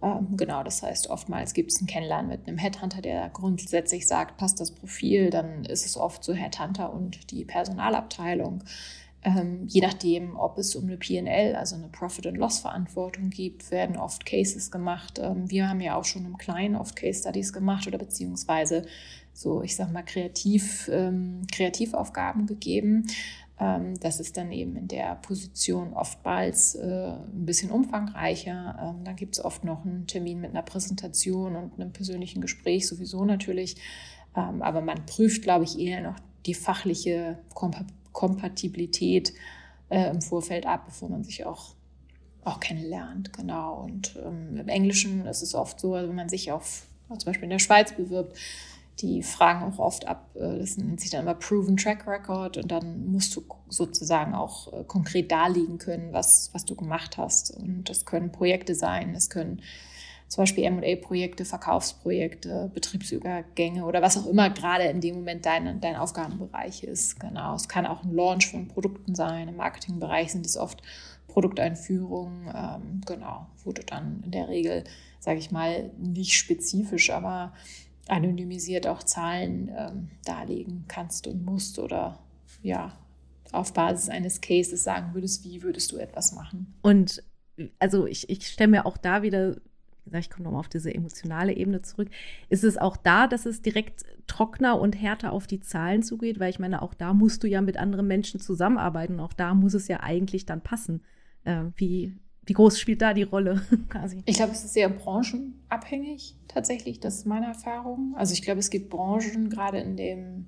Ähm, genau, das heißt, oftmals gibt es ein Kennenlernen mit einem Headhunter, der grundsätzlich sagt, passt das Profil, dann ist es oft so Headhunter und die Personalabteilung. Ähm, je nachdem, ob es um eine PL, also eine Profit- and Loss-Verantwortung gibt, werden oft Cases gemacht. Ähm, wir haben ja auch schon im Kleinen oft Case-Studies gemacht oder beziehungsweise so, ich sag mal, kreativ, ähm, Kreativaufgaben gegeben. Ähm, das ist dann eben in der Position oftmals äh, ein bisschen umfangreicher. Ähm, dann gibt es oft noch einen Termin mit einer Präsentation und einem persönlichen Gespräch sowieso natürlich. Ähm, aber man prüft, glaube ich, eher noch die fachliche Kompa Kompatibilität äh, im Vorfeld ab, bevor man sich auch, auch kennenlernt. Genau. Und ähm, im Englischen ist es oft so, also wenn man sich auf zum Beispiel in der Schweiz bewirbt, die fragen auch oft ab, äh, das nennt sich dann immer Proven Track Record und dann musst du sozusagen auch äh, konkret darlegen können, was, was du gemacht hast. Und das können Projekte sein, es können zum Beispiel MA-Projekte, Verkaufsprojekte, Betriebsübergänge oder was auch immer gerade in dem Moment dein, dein Aufgabenbereich ist. Genau. Es kann auch ein Launch von Produkten sein. Im Marketingbereich sind es oft Produkteinführungen, ähm, genau, wo du dann in der Regel, sage ich mal, nicht spezifisch, aber anonymisiert auch Zahlen ähm, darlegen kannst und musst oder ja, auf Basis eines Cases sagen würdest, wie würdest du etwas machen. Und also ich, ich stelle mir auch da wieder, wie gesagt, ich komme nochmal auf diese emotionale Ebene zurück, ist es auch da, dass es direkt trockener und härter auf die Zahlen zugeht, weil ich meine, auch da musst du ja mit anderen Menschen zusammenarbeiten, auch da muss es ja eigentlich dann passen. Äh, wie, wie groß spielt da die Rolle quasi? Ich glaube, es ist sehr branchenabhängig tatsächlich. Das ist meine Erfahrung. Also ich glaube, es gibt Branchen, gerade in dem,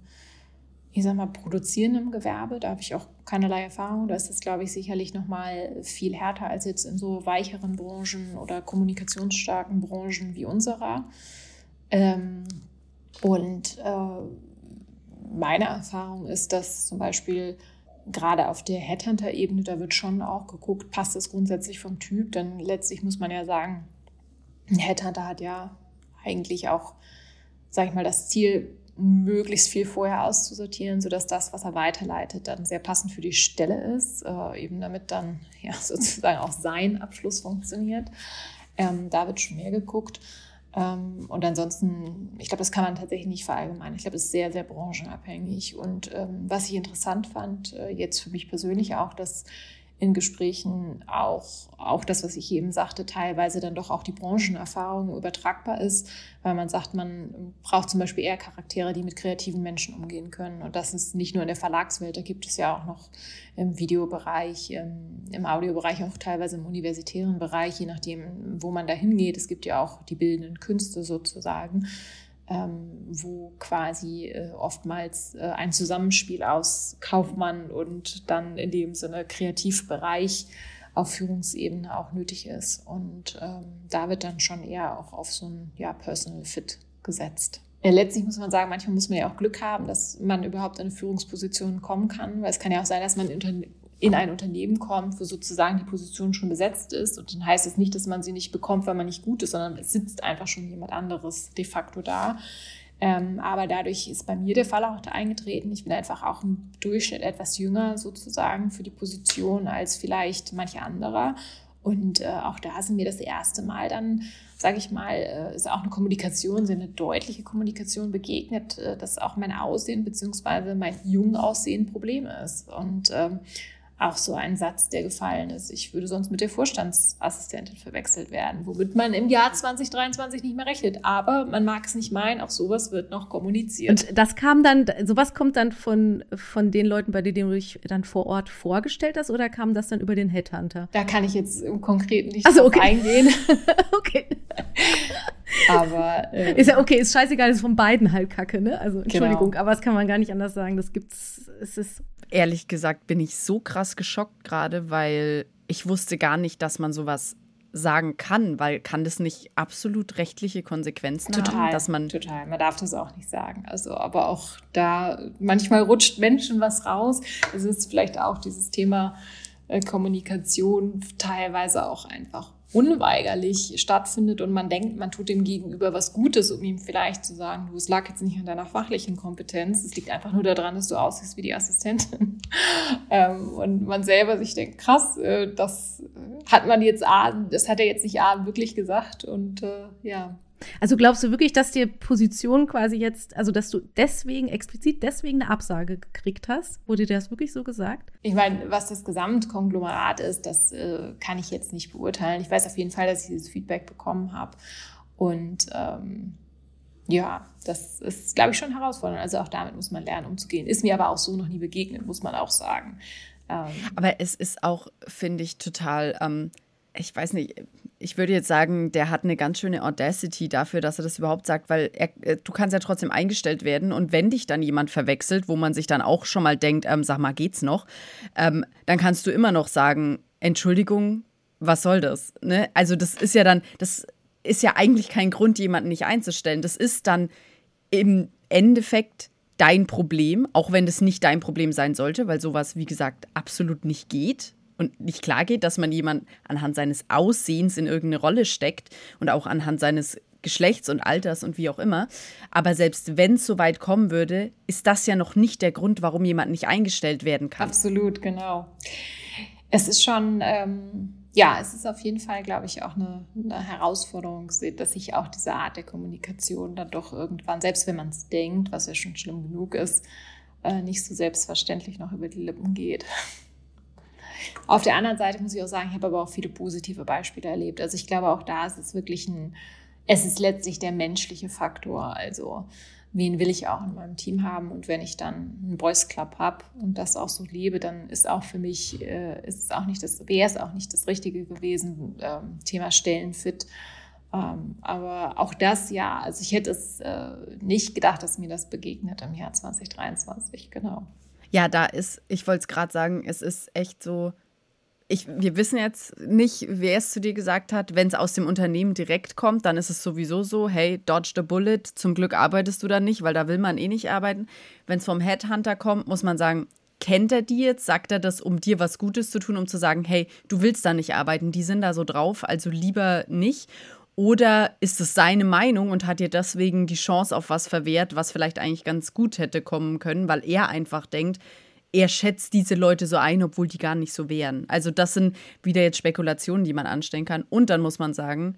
ich sag mal, produzierenden Gewerbe, da habe ich auch keinerlei Erfahrung. Da ist es, glaube ich, sicherlich noch mal viel härter als jetzt in so weicheren Branchen oder kommunikationsstarken Branchen wie unserer. Ähm, und äh, meine Erfahrung ist, dass zum Beispiel gerade auf der Headhunter-Ebene, da wird schon auch geguckt, passt das grundsätzlich vom Typ. Denn letztlich muss man ja sagen, ein Headhunter hat ja eigentlich auch, sage ich mal, das Ziel, möglichst viel vorher auszusortieren, sodass das, was er weiterleitet, dann sehr passend für die Stelle ist, äh, eben damit dann ja sozusagen auch sein Abschluss funktioniert. Ähm, da wird schon mehr geguckt. Ähm, und ansonsten, ich glaube, das kann man tatsächlich nicht verallgemeinern. Ich glaube, es ist sehr, sehr branchenabhängig. Und ähm, was ich interessant fand, äh, jetzt für mich persönlich auch, dass in Gesprächen auch, auch das, was ich eben sagte, teilweise dann doch auch die Branchenerfahrung übertragbar ist, weil man sagt, man braucht zum Beispiel eher Charaktere, die mit kreativen Menschen umgehen können. Und das ist nicht nur in der Verlagswelt, da gibt es ja auch noch im Videobereich, im, Audiobereich, auch teilweise im universitären Bereich, je nachdem, wo man da hingeht. Es gibt ja auch die bildenden Künste sozusagen ähm, wo quasi äh, oftmals äh, ein Zusammenspiel aus Kaufmann und dann in dem Sinne Kreativbereich auf Führungsebene auch nötig ist. Und ähm, da wird dann schon eher auch auf so ein ja, Personal Fit gesetzt. Ja, letztlich muss man sagen, manchmal muss man ja auch Glück haben, dass man überhaupt in eine Führungsposition kommen kann, weil es kann ja auch sein, dass man in ein Unternehmen kommt, wo sozusagen die Position schon besetzt ist. Und dann heißt es nicht, dass man sie nicht bekommt, weil man nicht gut ist, sondern es sitzt einfach schon jemand anderes de facto da. Ähm, aber dadurch ist bei mir der Fall auch eingetreten. Ich bin einfach auch im Durchschnitt etwas jünger sozusagen für die Position als vielleicht manche anderer. Und äh, auch da sind mir das erste Mal dann, sage ich mal, äh, ist auch eine Kommunikation, sehr eine deutliche Kommunikation begegnet, äh, dass auch mein Aussehen bzw. mein Jungaussehen ein Problem ist. Und ähm, auch so ein Satz, der gefallen ist. Ich würde sonst mit der Vorstandsassistentin verwechselt werden, womit man im Jahr 2023 nicht mehr rechnet. Aber man mag es nicht meinen, auch sowas wird noch kommuniziert. Und das kam dann, sowas kommt dann von, von den Leuten, bei denen du dich dann vor Ort vorgestellt hast, oder kam das dann über den Headhunter? Da kann ich jetzt im Konkreten nicht so, okay. eingehen. okay. Aber äh, ist ja okay, ist scheißegal, ist von beiden halt Kacke, ne? Also Entschuldigung, genau. aber das kann man gar nicht anders sagen. Das gibt's, es ist ehrlich gesagt bin ich so krass geschockt gerade, weil ich wusste gar nicht, dass man sowas sagen kann, weil kann das nicht absolut rechtliche Konsequenzen total, haben, dass man total, man darf das auch nicht sagen. Also, aber auch da manchmal rutscht Menschen was raus. Es ist vielleicht auch dieses Thema äh, Kommunikation teilweise auch einfach unweigerlich stattfindet und man denkt, man tut dem Gegenüber was Gutes, um ihm vielleicht zu sagen, du, es lag jetzt nicht an deiner fachlichen Kompetenz, es liegt einfach nur daran, dass du aussiehst wie die Assistentin. ähm, und man selber sich denkt, krass, äh, das hat man jetzt, das hat er jetzt nicht wirklich gesagt und äh, ja. Also glaubst du wirklich, dass dir Position quasi jetzt, also dass du deswegen, explizit deswegen eine Absage gekriegt hast? Wurde dir das wirklich so gesagt? Ich meine, was das Gesamtkonglomerat ist, das äh, kann ich jetzt nicht beurteilen. Ich weiß auf jeden Fall, dass ich dieses Feedback bekommen habe. Und ähm, ja, das ist, glaube ich, schon herausfordernd. Also auch damit muss man lernen, umzugehen. Ist mir aber auch so noch nie begegnet, muss man auch sagen. Ähm, aber es ist auch, finde ich, total. Ähm ich weiß nicht, ich würde jetzt sagen, der hat eine ganz schöne Audacity dafür, dass er das überhaupt sagt, weil er, äh, du kannst ja trotzdem eingestellt werden und wenn dich dann jemand verwechselt, wo man sich dann auch schon mal denkt, ähm, sag mal, geht's noch, ähm, dann kannst du immer noch sagen, Entschuldigung, was soll das? Ne? Also das ist ja dann, das ist ja eigentlich kein Grund, jemanden nicht einzustellen. Das ist dann im Endeffekt dein Problem, auch wenn das nicht dein Problem sein sollte, weil sowas, wie gesagt, absolut nicht geht und nicht klar geht, dass man jemand anhand seines Aussehens in irgendeine Rolle steckt und auch anhand seines Geschlechts und Alters und wie auch immer. Aber selbst wenn es so weit kommen würde, ist das ja noch nicht der Grund, warum jemand nicht eingestellt werden kann. Absolut, genau. Es ist schon, ähm, ja, es ist auf jeden Fall, glaube ich, auch eine, eine, Herausforderung, dass sich auch diese Art der Kommunikation dann doch irgendwann, selbst wenn man es denkt, was ja schon schlimm genug ist, äh, nicht so selbstverständlich noch über die Lippen geht. Auf der anderen Seite muss ich auch sagen, ich habe aber auch viele positive Beispiele erlebt. Also ich glaube, auch da ist es wirklich ein, es ist letztlich der menschliche Faktor. Also wen will ich auch in meinem Team haben? Und wenn ich dann einen Boys Club habe und das auch so lebe, dann ist auch für mich, äh, ist es auch nicht das, wäre es auch nicht das Richtige gewesen, ähm, Thema Stellenfit. Ähm, aber auch das, ja, also ich hätte es äh, nicht gedacht, dass mir das begegnet im Jahr 2023, genau. Ja, da ist, ich wollte es gerade sagen, es ist echt so, ich, wir wissen jetzt nicht, wer es zu dir gesagt hat. Wenn es aus dem Unternehmen direkt kommt, dann ist es sowieso so, hey, dodge the bullet, zum Glück arbeitest du da nicht, weil da will man eh nicht arbeiten. Wenn es vom Headhunter kommt, muss man sagen, kennt er die jetzt? Sagt er das, um dir was Gutes zu tun, um zu sagen, hey, du willst da nicht arbeiten, die sind da so drauf, also lieber nicht? Oder ist es seine Meinung und hat ihr deswegen die Chance auf was verwehrt, was vielleicht eigentlich ganz gut hätte kommen können, weil er einfach denkt, er schätzt diese Leute so ein, obwohl die gar nicht so wären. Also das sind wieder jetzt Spekulationen, die man anstellen kann. Und dann muss man sagen,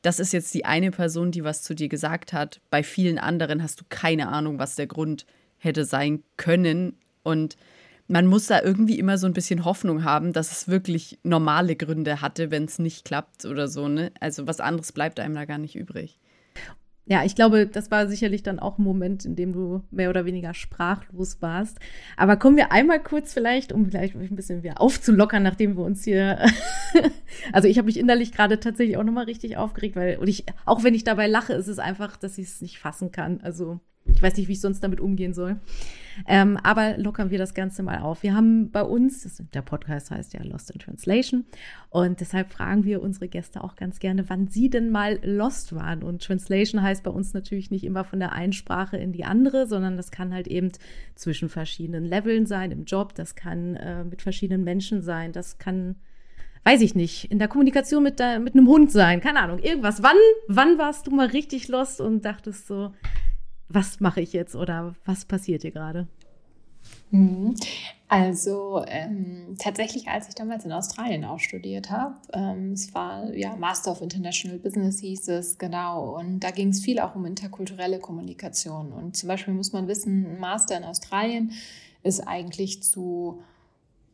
das ist jetzt die eine Person, die was zu dir gesagt hat. Bei vielen anderen hast du keine Ahnung, was der Grund hätte sein können. Und man muss da irgendwie immer so ein bisschen Hoffnung haben, dass es wirklich normale Gründe hatte, wenn es nicht klappt oder so. Ne? Also was anderes bleibt einem da gar nicht übrig. Ja, ich glaube, das war sicherlich dann auch ein Moment, in dem du mehr oder weniger sprachlos warst. Aber kommen wir einmal kurz vielleicht, um vielleicht ein bisschen wieder aufzulockern, nachdem wir uns hier. also ich habe mich innerlich gerade tatsächlich auch nochmal richtig aufgeregt, weil, und ich, auch wenn ich dabei lache, ist es einfach, dass ich es nicht fassen kann. Also ich weiß nicht, wie ich sonst damit umgehen soll. Ähm, aber lockern wir das Ganze mal auf. Wir haben bei uns, das, der Podcast heißt ja Lost in Translation, und deshalb fragen wir unsere Gäste auch ganz gerne, wann sie denn mal lost waren. Und Translation heißt bei uns natürlich nicht immer von der einen Sprache in die andere, sondern das kann halt eben zwischen verschiedenen Leveln sein im Job, das kann äh, mit verschiedenen Menschen sein, das kann weiß ich nicht, in der Kommunikation mit, der, mit einem Hund sein, keine Ahnung, irgendwas. Wann, wann warst du mal richtig lost und dachtest so, was mache ich jetzt oder was passiert hier gerade? Mhm. Also ähm, tatsächlich, als ich damals in Australien auch studiert habe, ähm, es war ja Master of International Business hieß es, genau, und da ging es viel auch um interkulturelle Kommunikation. Und zum Beispiel muss man wissen, ein Master in Australien ist eigentlich zu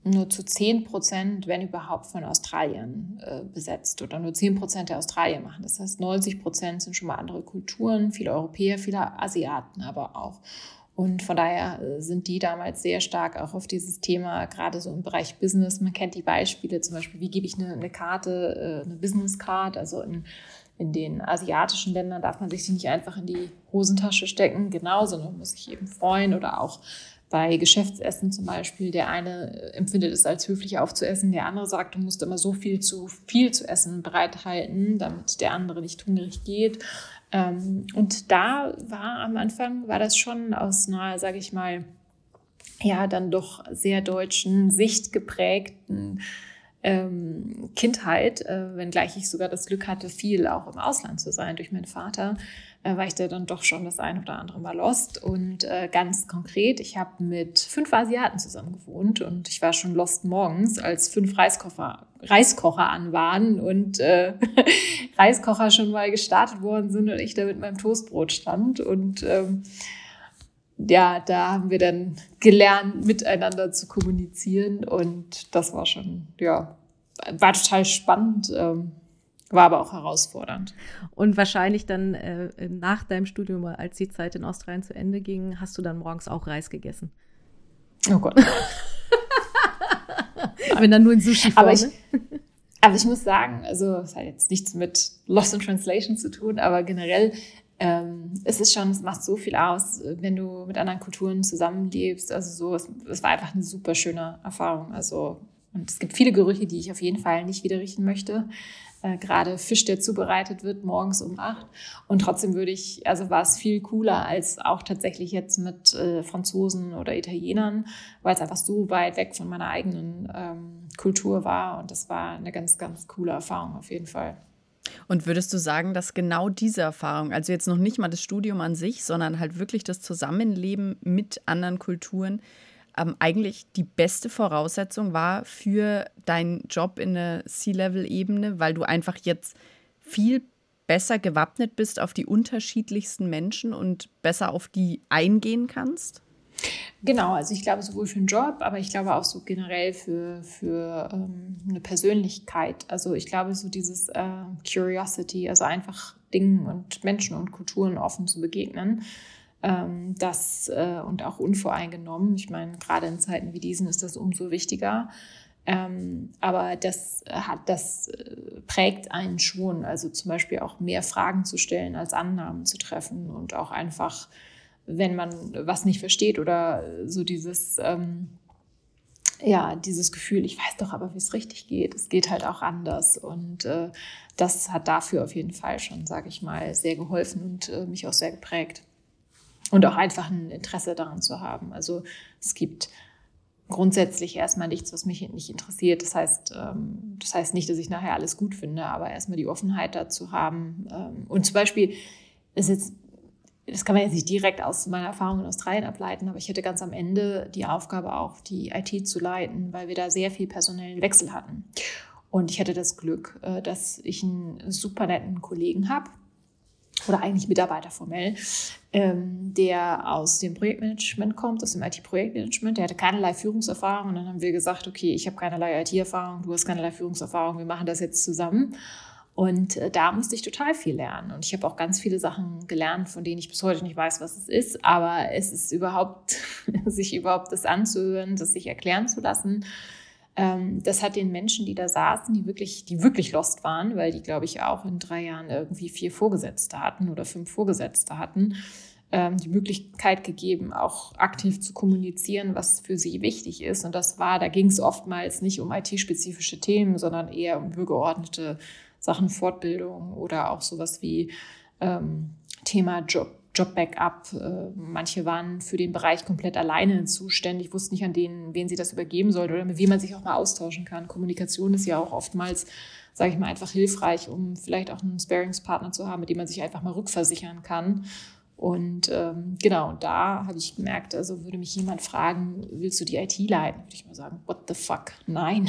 nur zu 10 Prozent, wenn überhaupt, von Australien äh, besetzt oder nur 10 Prozent der Australier machen. Das heißt, 90 Prozent sind schon mal andere Kulturen, viele Europäer, viele Asiaten aber auch. Und von daher äh, sind die damals sehr stark auch auf dieses Thema, gerade so im Bereich Business. Man kennt die Beispiele, zum Beispiel, wie gebe ich eine, eine Karte, äh, eine Business Card, also in in den asiatischen Ländern darf man sich die nicht einfach in die Hosentasche stecken, genau, sondern muss sich eben freuen oder auch bei Geschäftsessen zum Beispiel, der eine äh, empfindet es als höflich aufzuessen, der andere sagt, du musst immer so viel zu viel zu essen bereithalten, damit der andere nicht hungrig geht. Ähm, und da war am Anfang, war das schon aus einer, sage ich mal, ja, dann doch sehr deutschen Sicht geprägten ähm, Kindheit, äh, wenngleich ich sogar das Glück hatte, viel auch im Ausland zu sein durch meinen Vater, äh, war ich da dann doch schon das ein oder andere Mal lost. Und äh, ganz konkret, ich habe mit fünf Asiaten zusammen gewohnt und ich war schon lost morgens, als fünf Reiskocher, Reiskocher an waren und äh, Reiskocher schon mal gestartet worden sind und ich da mit meinem Toastbrot stand. Und ähm, ja, da haben wir dann gelernt, miteinander zu kommunizieren und das war schon, ja, war total spannend. Ähm, war aber auch herausfordernd. Und wahrscheinlich dann äh, nach deinem Studium, als die Zeit in Australien zu Ende ging, hast du dann morgens auch Reis gegessen. Oh Gott. Wenn dann nur in Sushi aber ich, aber ich muss sagen, also es hat jetzt nichts mit Lost in Translation zu tun, aber generell ähm, es ist schon, es macht so viel aus, wenn du mit anderen Kulturen zusammenlebst. Also so, es, es war einfach eine super schöne Erfahrung. Also und es gibt viele Gerüche, die ich auf jeden Fall nicht wieder riechen möchte äh, gerade Fisch, der zubereitet wird, morgens um acht. Und trotzdem würde ich, also war es viel cooler als auch tatsächlich jetzt mit äh, Franzosen oder Italienern, weil es einfach so weit weg von meiner eigenen ähm, Kultur war. Und das war eine ganz, ganz coole Erfahrung auf jeden Fall. Und würdest du sagen, dass genau diese Erfahrung, also jetzt noch nicht mal das Studium an sich, sondern halt wirklich das Zusammenleben mit anderen Kulturen, ähm, eigentlich die beste Voraussetzung war für deinen Job in der C-Level-Ebene, weil du einfach jetzt viel besser gewappnet bist auf die unterschiedlichsten Menschen und besser auf die eingehen kannst? Genau, also ich glaube sowohl für den Job, aber ich glaube auch so generell für, für ähm, eine Persönlichkeit. Also ich glaube so dieses äh, Curiosity, also einfach Dingen und Menschen und Kulturen offen zu begegnen ähm, das äh, und auch unvoreingenommen. Ich meine, gerade in Zeiten wie diesen ist das umso wichtiger. Ähm, aber das hat, das äh, prägt einen schon. Also zum Beispiel auch mehr Fragen zu stellen, als Annahmen zu treffen und auch einfach, wenn man was nicht versteht oder so dieses, ähm, ja, dieses Gefühl, ich weiß doch aber, wie es richtig geht. Es geht halt auch anders. Und äh, das hat dafür auf jeden Fall schon, sage ich mal, sehr geholfen und äh, mich auch sehr geprägt und auch einfach ein Interesse daran zu haben. Also es gibt grundsätzlich erstmal nichts, was mich nicht interessiert. Das heißt, ähm, das heißt nicht, dass ich nachher alles gut finde, aber erstmal die Offenheit dazu haben. Ähm, und zum Beispiel ist jetzt, das kann man jetzt nicht direkt aus meiner Erfahrung in Australien ableiten, aber ich hatte ganz am Ende die Aufgabe auch, die IT zu leiten, weil wir da sehr viel personellen Wechsel hatten. Und ich hatte das Glück, äh, dass ich einen super netten Kollegen habe, oder eigentlich Mitarbeiter formell, ähm, der aus dem Projektmanagement kommt, aus dem IT-Projektmanagement. Der hatte keinerlei Führungserfahrung und dann haben wir gesagt, okay, ich habe keinerlei IT-Erfahrung, du hast keinerlei Führungserfahrung, wir machen das jetzt zusammen. Und äh, da musste ich total viel lernen. Und ich habe auch ganz viele Sachen gelernt, von denen ich bis heute nicht weiß, was es ist. Aber es ist überhaupt, sich überhaupt das anzuhören, das sich erklären zu lassen das hat den Menschen, die da saßen, die wirklich, die wirklich lost waren, weil die, glaube ich, auch in drei Jahren irgendwie vier Vorgesetzte hatten oder fünf Vorgesetzte hatten, ähm, die Möglichkeit gegeben, auch aktiv zu kommunizieren, was für sie wichtig ist. Und das war, da ging es oftmals nicht um IT-spezifische Themen, sondern eher um übergeordnete Sachen, Fortbildung oder auch sowas wie ähm, Thema Job, Job-Backup. Äh, manche waren für den Bereich komplett alleine zuständig, wussten nicht an denen, wen sie das übergeben sollte oder mit wem man sich auch mal austauschen kann. Kommunikation ist ja auch oftmals, sage ich mal, einfach hilfreich, um vielleicht auch einen Sparingspartner zu haben, mit dem man sich einfach mal rückversichern kann. Und ähm, genau, da habe ich gemerkt, also würde mich jemand fragen, willst du die IT leiten? Würde ich mal sagen, what the fuck? Nein.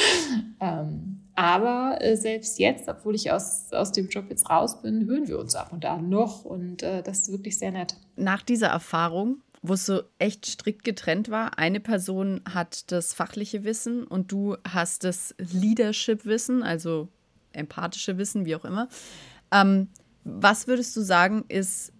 ähm, aber äh, selbst jetzt, obwohl ich aus, aus dem Job jetzt raus bin, hören wir uns ab und an noch und äh, das ist wirklich sehr nett. Nach dieser Erfahrung, wo es so echt strikt getrennt war, eine Person hat das fachliche Wissen und du hast das Leadership-Wissen, also empathische Wissen, wie auch immer. Ähm, was würdest du sagen, ist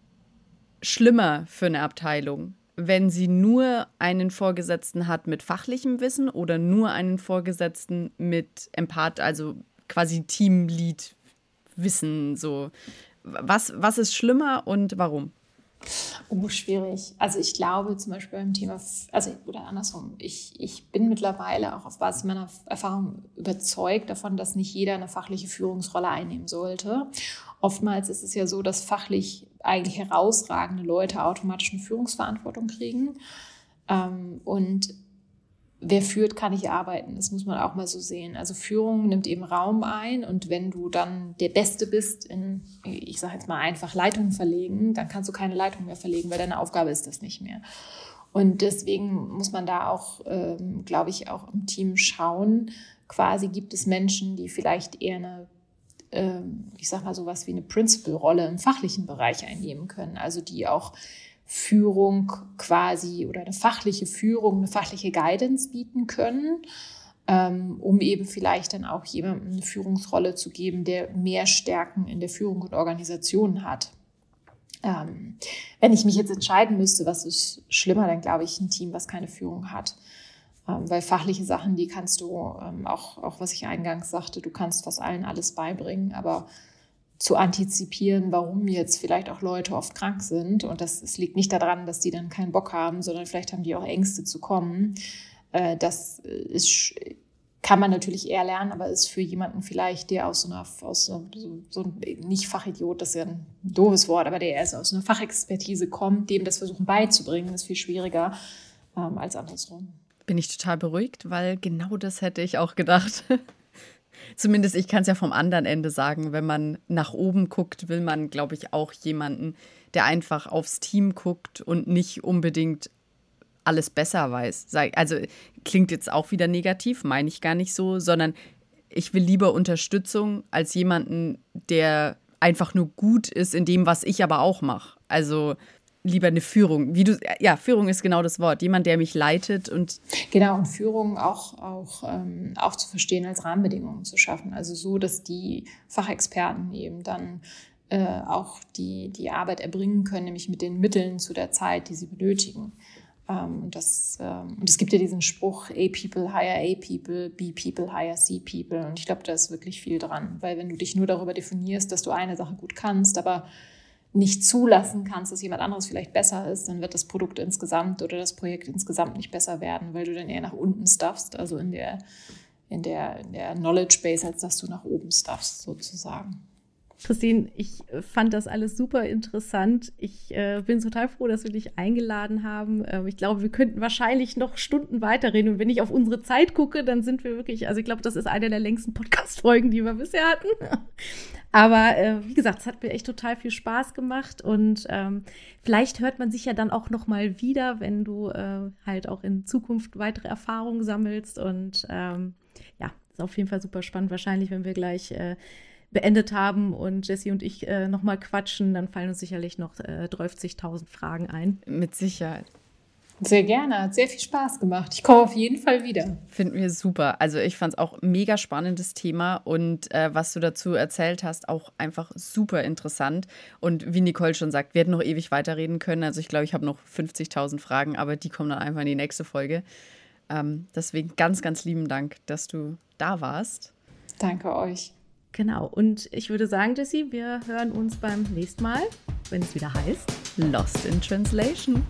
schlimmer für eine Abteilung? Wenn sie nur einen Vorgesetzten hat mit fachlichem Wissen oder nur einen Vorgesetzten mit Empath, also quasi Teamlead-Wissen, so. Was, was ist schlimmer und warum? Oh, schwierig. Also ich glaube zum Beispiel beim Thema, also oder andersrum, ich, ich bin mittlerweile auch auf Basis meiner Erfahrung überzeugt davon, dass nicht jeder eine fachliche Führungsrolle einnehmen sollte. Oftmals ist es ja so, dass fachlich eigentlich herausragende Leute automatisch eine Führungsverantwortung kriegen. Ähm, und wer führt, kann nicht arbeiten. Das muss man auch mal so sehen. Also Führung nimmt eben Raum ein und wenn du dann der Beste bist in, ich sage jetzt mal einfach Leitung verlegen, dann kannst du keine Leitung mehr verlegen, weil deine Aufgabe ist das nicht mehr. Und deswegen muss man da auch, ähm, glaube ich, auch im Team schauen. Quasi gibt es Menschen, die vielleicht eher eine ich sage mal sowas wie eine Principal-Rolle im fachlichen Bereich einnehmen können, also die auch Führung quasi oder eine fachliche Führung, eine fachliche Guidance bieten können, ähm, um eben vielleicht dann auch jemandem eine Führungsrolle zu geben, der mehr Stärken in der Führung und Organisation hat. Ähm, wenn ich mich jetzt entscheiden müsste, was ist schlimmer, dann glaube ich ein Team, was keine Führung hat. Ähm, weil fachliche Sachen, die kannst du, ähm, auch, auch was ich eingangs sagte, du kannst fast allen alles beibringen, aber zu antizipieren, warum jetzt vielleicht auch Leute oft krank sind. Und das, es liegt nicht daran, dass die dann keinen Bock haben, sondern vielleicht haben die auch Ängste zu kommen. Äh, das ist, kann man natürlich eher lernen, aber ist für jemanden vielleicht, der aus so einer, aus so, so ein, nicht Fachidiot, das ist ja ein doofes Wort, aber der erst aus einer Fachexpertise kommt, dem das versuchen beizubringen, ist viel schwieriger ähm, als andersrum bin ich total beruhigt, weil genau das hätte ich auch gedacht. Zumindest ich kann es ja vom anderen Ende sagen, wenn man nach oben guckt, will man, glaube ich, auch jemanden, der einfach aufs Team guckt und nicht unbedingt alles besser weiß. Also klingt jetzt auch wieder negativ, meine ich gar nicht so, sondern ich will lieber Unterstützung als jemanden, der einfach nur gut ist in dem, was ich aber auch mache. Also lieber eine Führung. Wie du, ja, Führung ist genau das Wort. Jemand, der mich leitet und. Genau, und Führung auch, auch, ähm, auch zu verstehen als Rahmenbedingungen zu schaffen. Also so, dass die Fachexperten eben dann äh, auch die, die Arbeit erbringen können, nämlich mit den Mitteln zu der Zeit, die sie benötigen. Ähm, und, das, ähm, und es gibt ja diesen Spruch, A people hire A people, B people hire C people. Und ich glaube, da ist wirklich viel dran. Weil wenn du dich nur darüber definierst, dass du eine Sache gut kannst, aber nicht zulassen kannst, dass jemand anderes vielleicht besser ist, dann wird das Produkt insgesamt oder das Projekt insgesamt nicht besser werden, weil du dann eher nach unten stuffst, also in der, in der, in der Knowledge Base, als dass du nach oben stuffst, sozusagen. Christine, ich fand das alles super interessant. Ich äh, bin total froh, dass wir dich eingeladen haben. Ähm, ich glaube, wir könnten wahrscheinlich noch Stunden weiterreden. Und wenn ich auf unsere Zeit gucke, dann sind wir wirklich, also ich glaube, das ist eine der längsten Podcast-Folgen, die wir bisher hatten. Aber äh, wie gesagt, es hat mir echt total viel Spaß gemacht. Und ähm, vielleicht hört man sich ja dann auch noch mal wieder, wenn du äh, halt auch in Zukunft weitere Erfahrungen sammelst. Und ähm, ja, ist auf jeden Fall super spannend. Wahrscheinlich, wenn wir gleich äh, beendet haben und Jessie und ich äh, nochmal quatschen, dann fallen uns sicherlich noch äh, 30.000 Fragen ein. Mit Sicherheit. Sehr gerne, hat sehr viel Spaß gemacht. Ich komme auf jeden Fall wieder. Finden wir super. Also ich fand es auch mega spannendes Thema und äh, was du dazu erzählt hast, auch einfach super interessant. Und wie Nicole schon sagt, wir hätten noch ewig weiterreden können. Also ich glaube, ich habe noch 50.000 Fragen, aber die kommen dann einfach in die nächste Folge. Ähm, deswegen ganz, ganz lieben Dank, dass du da warst. Danke euch. Genau. Und ich würde sagen, Jessie, wir hören uns beim nächsten Mal, wenn es wieder heißt Lost in Translation.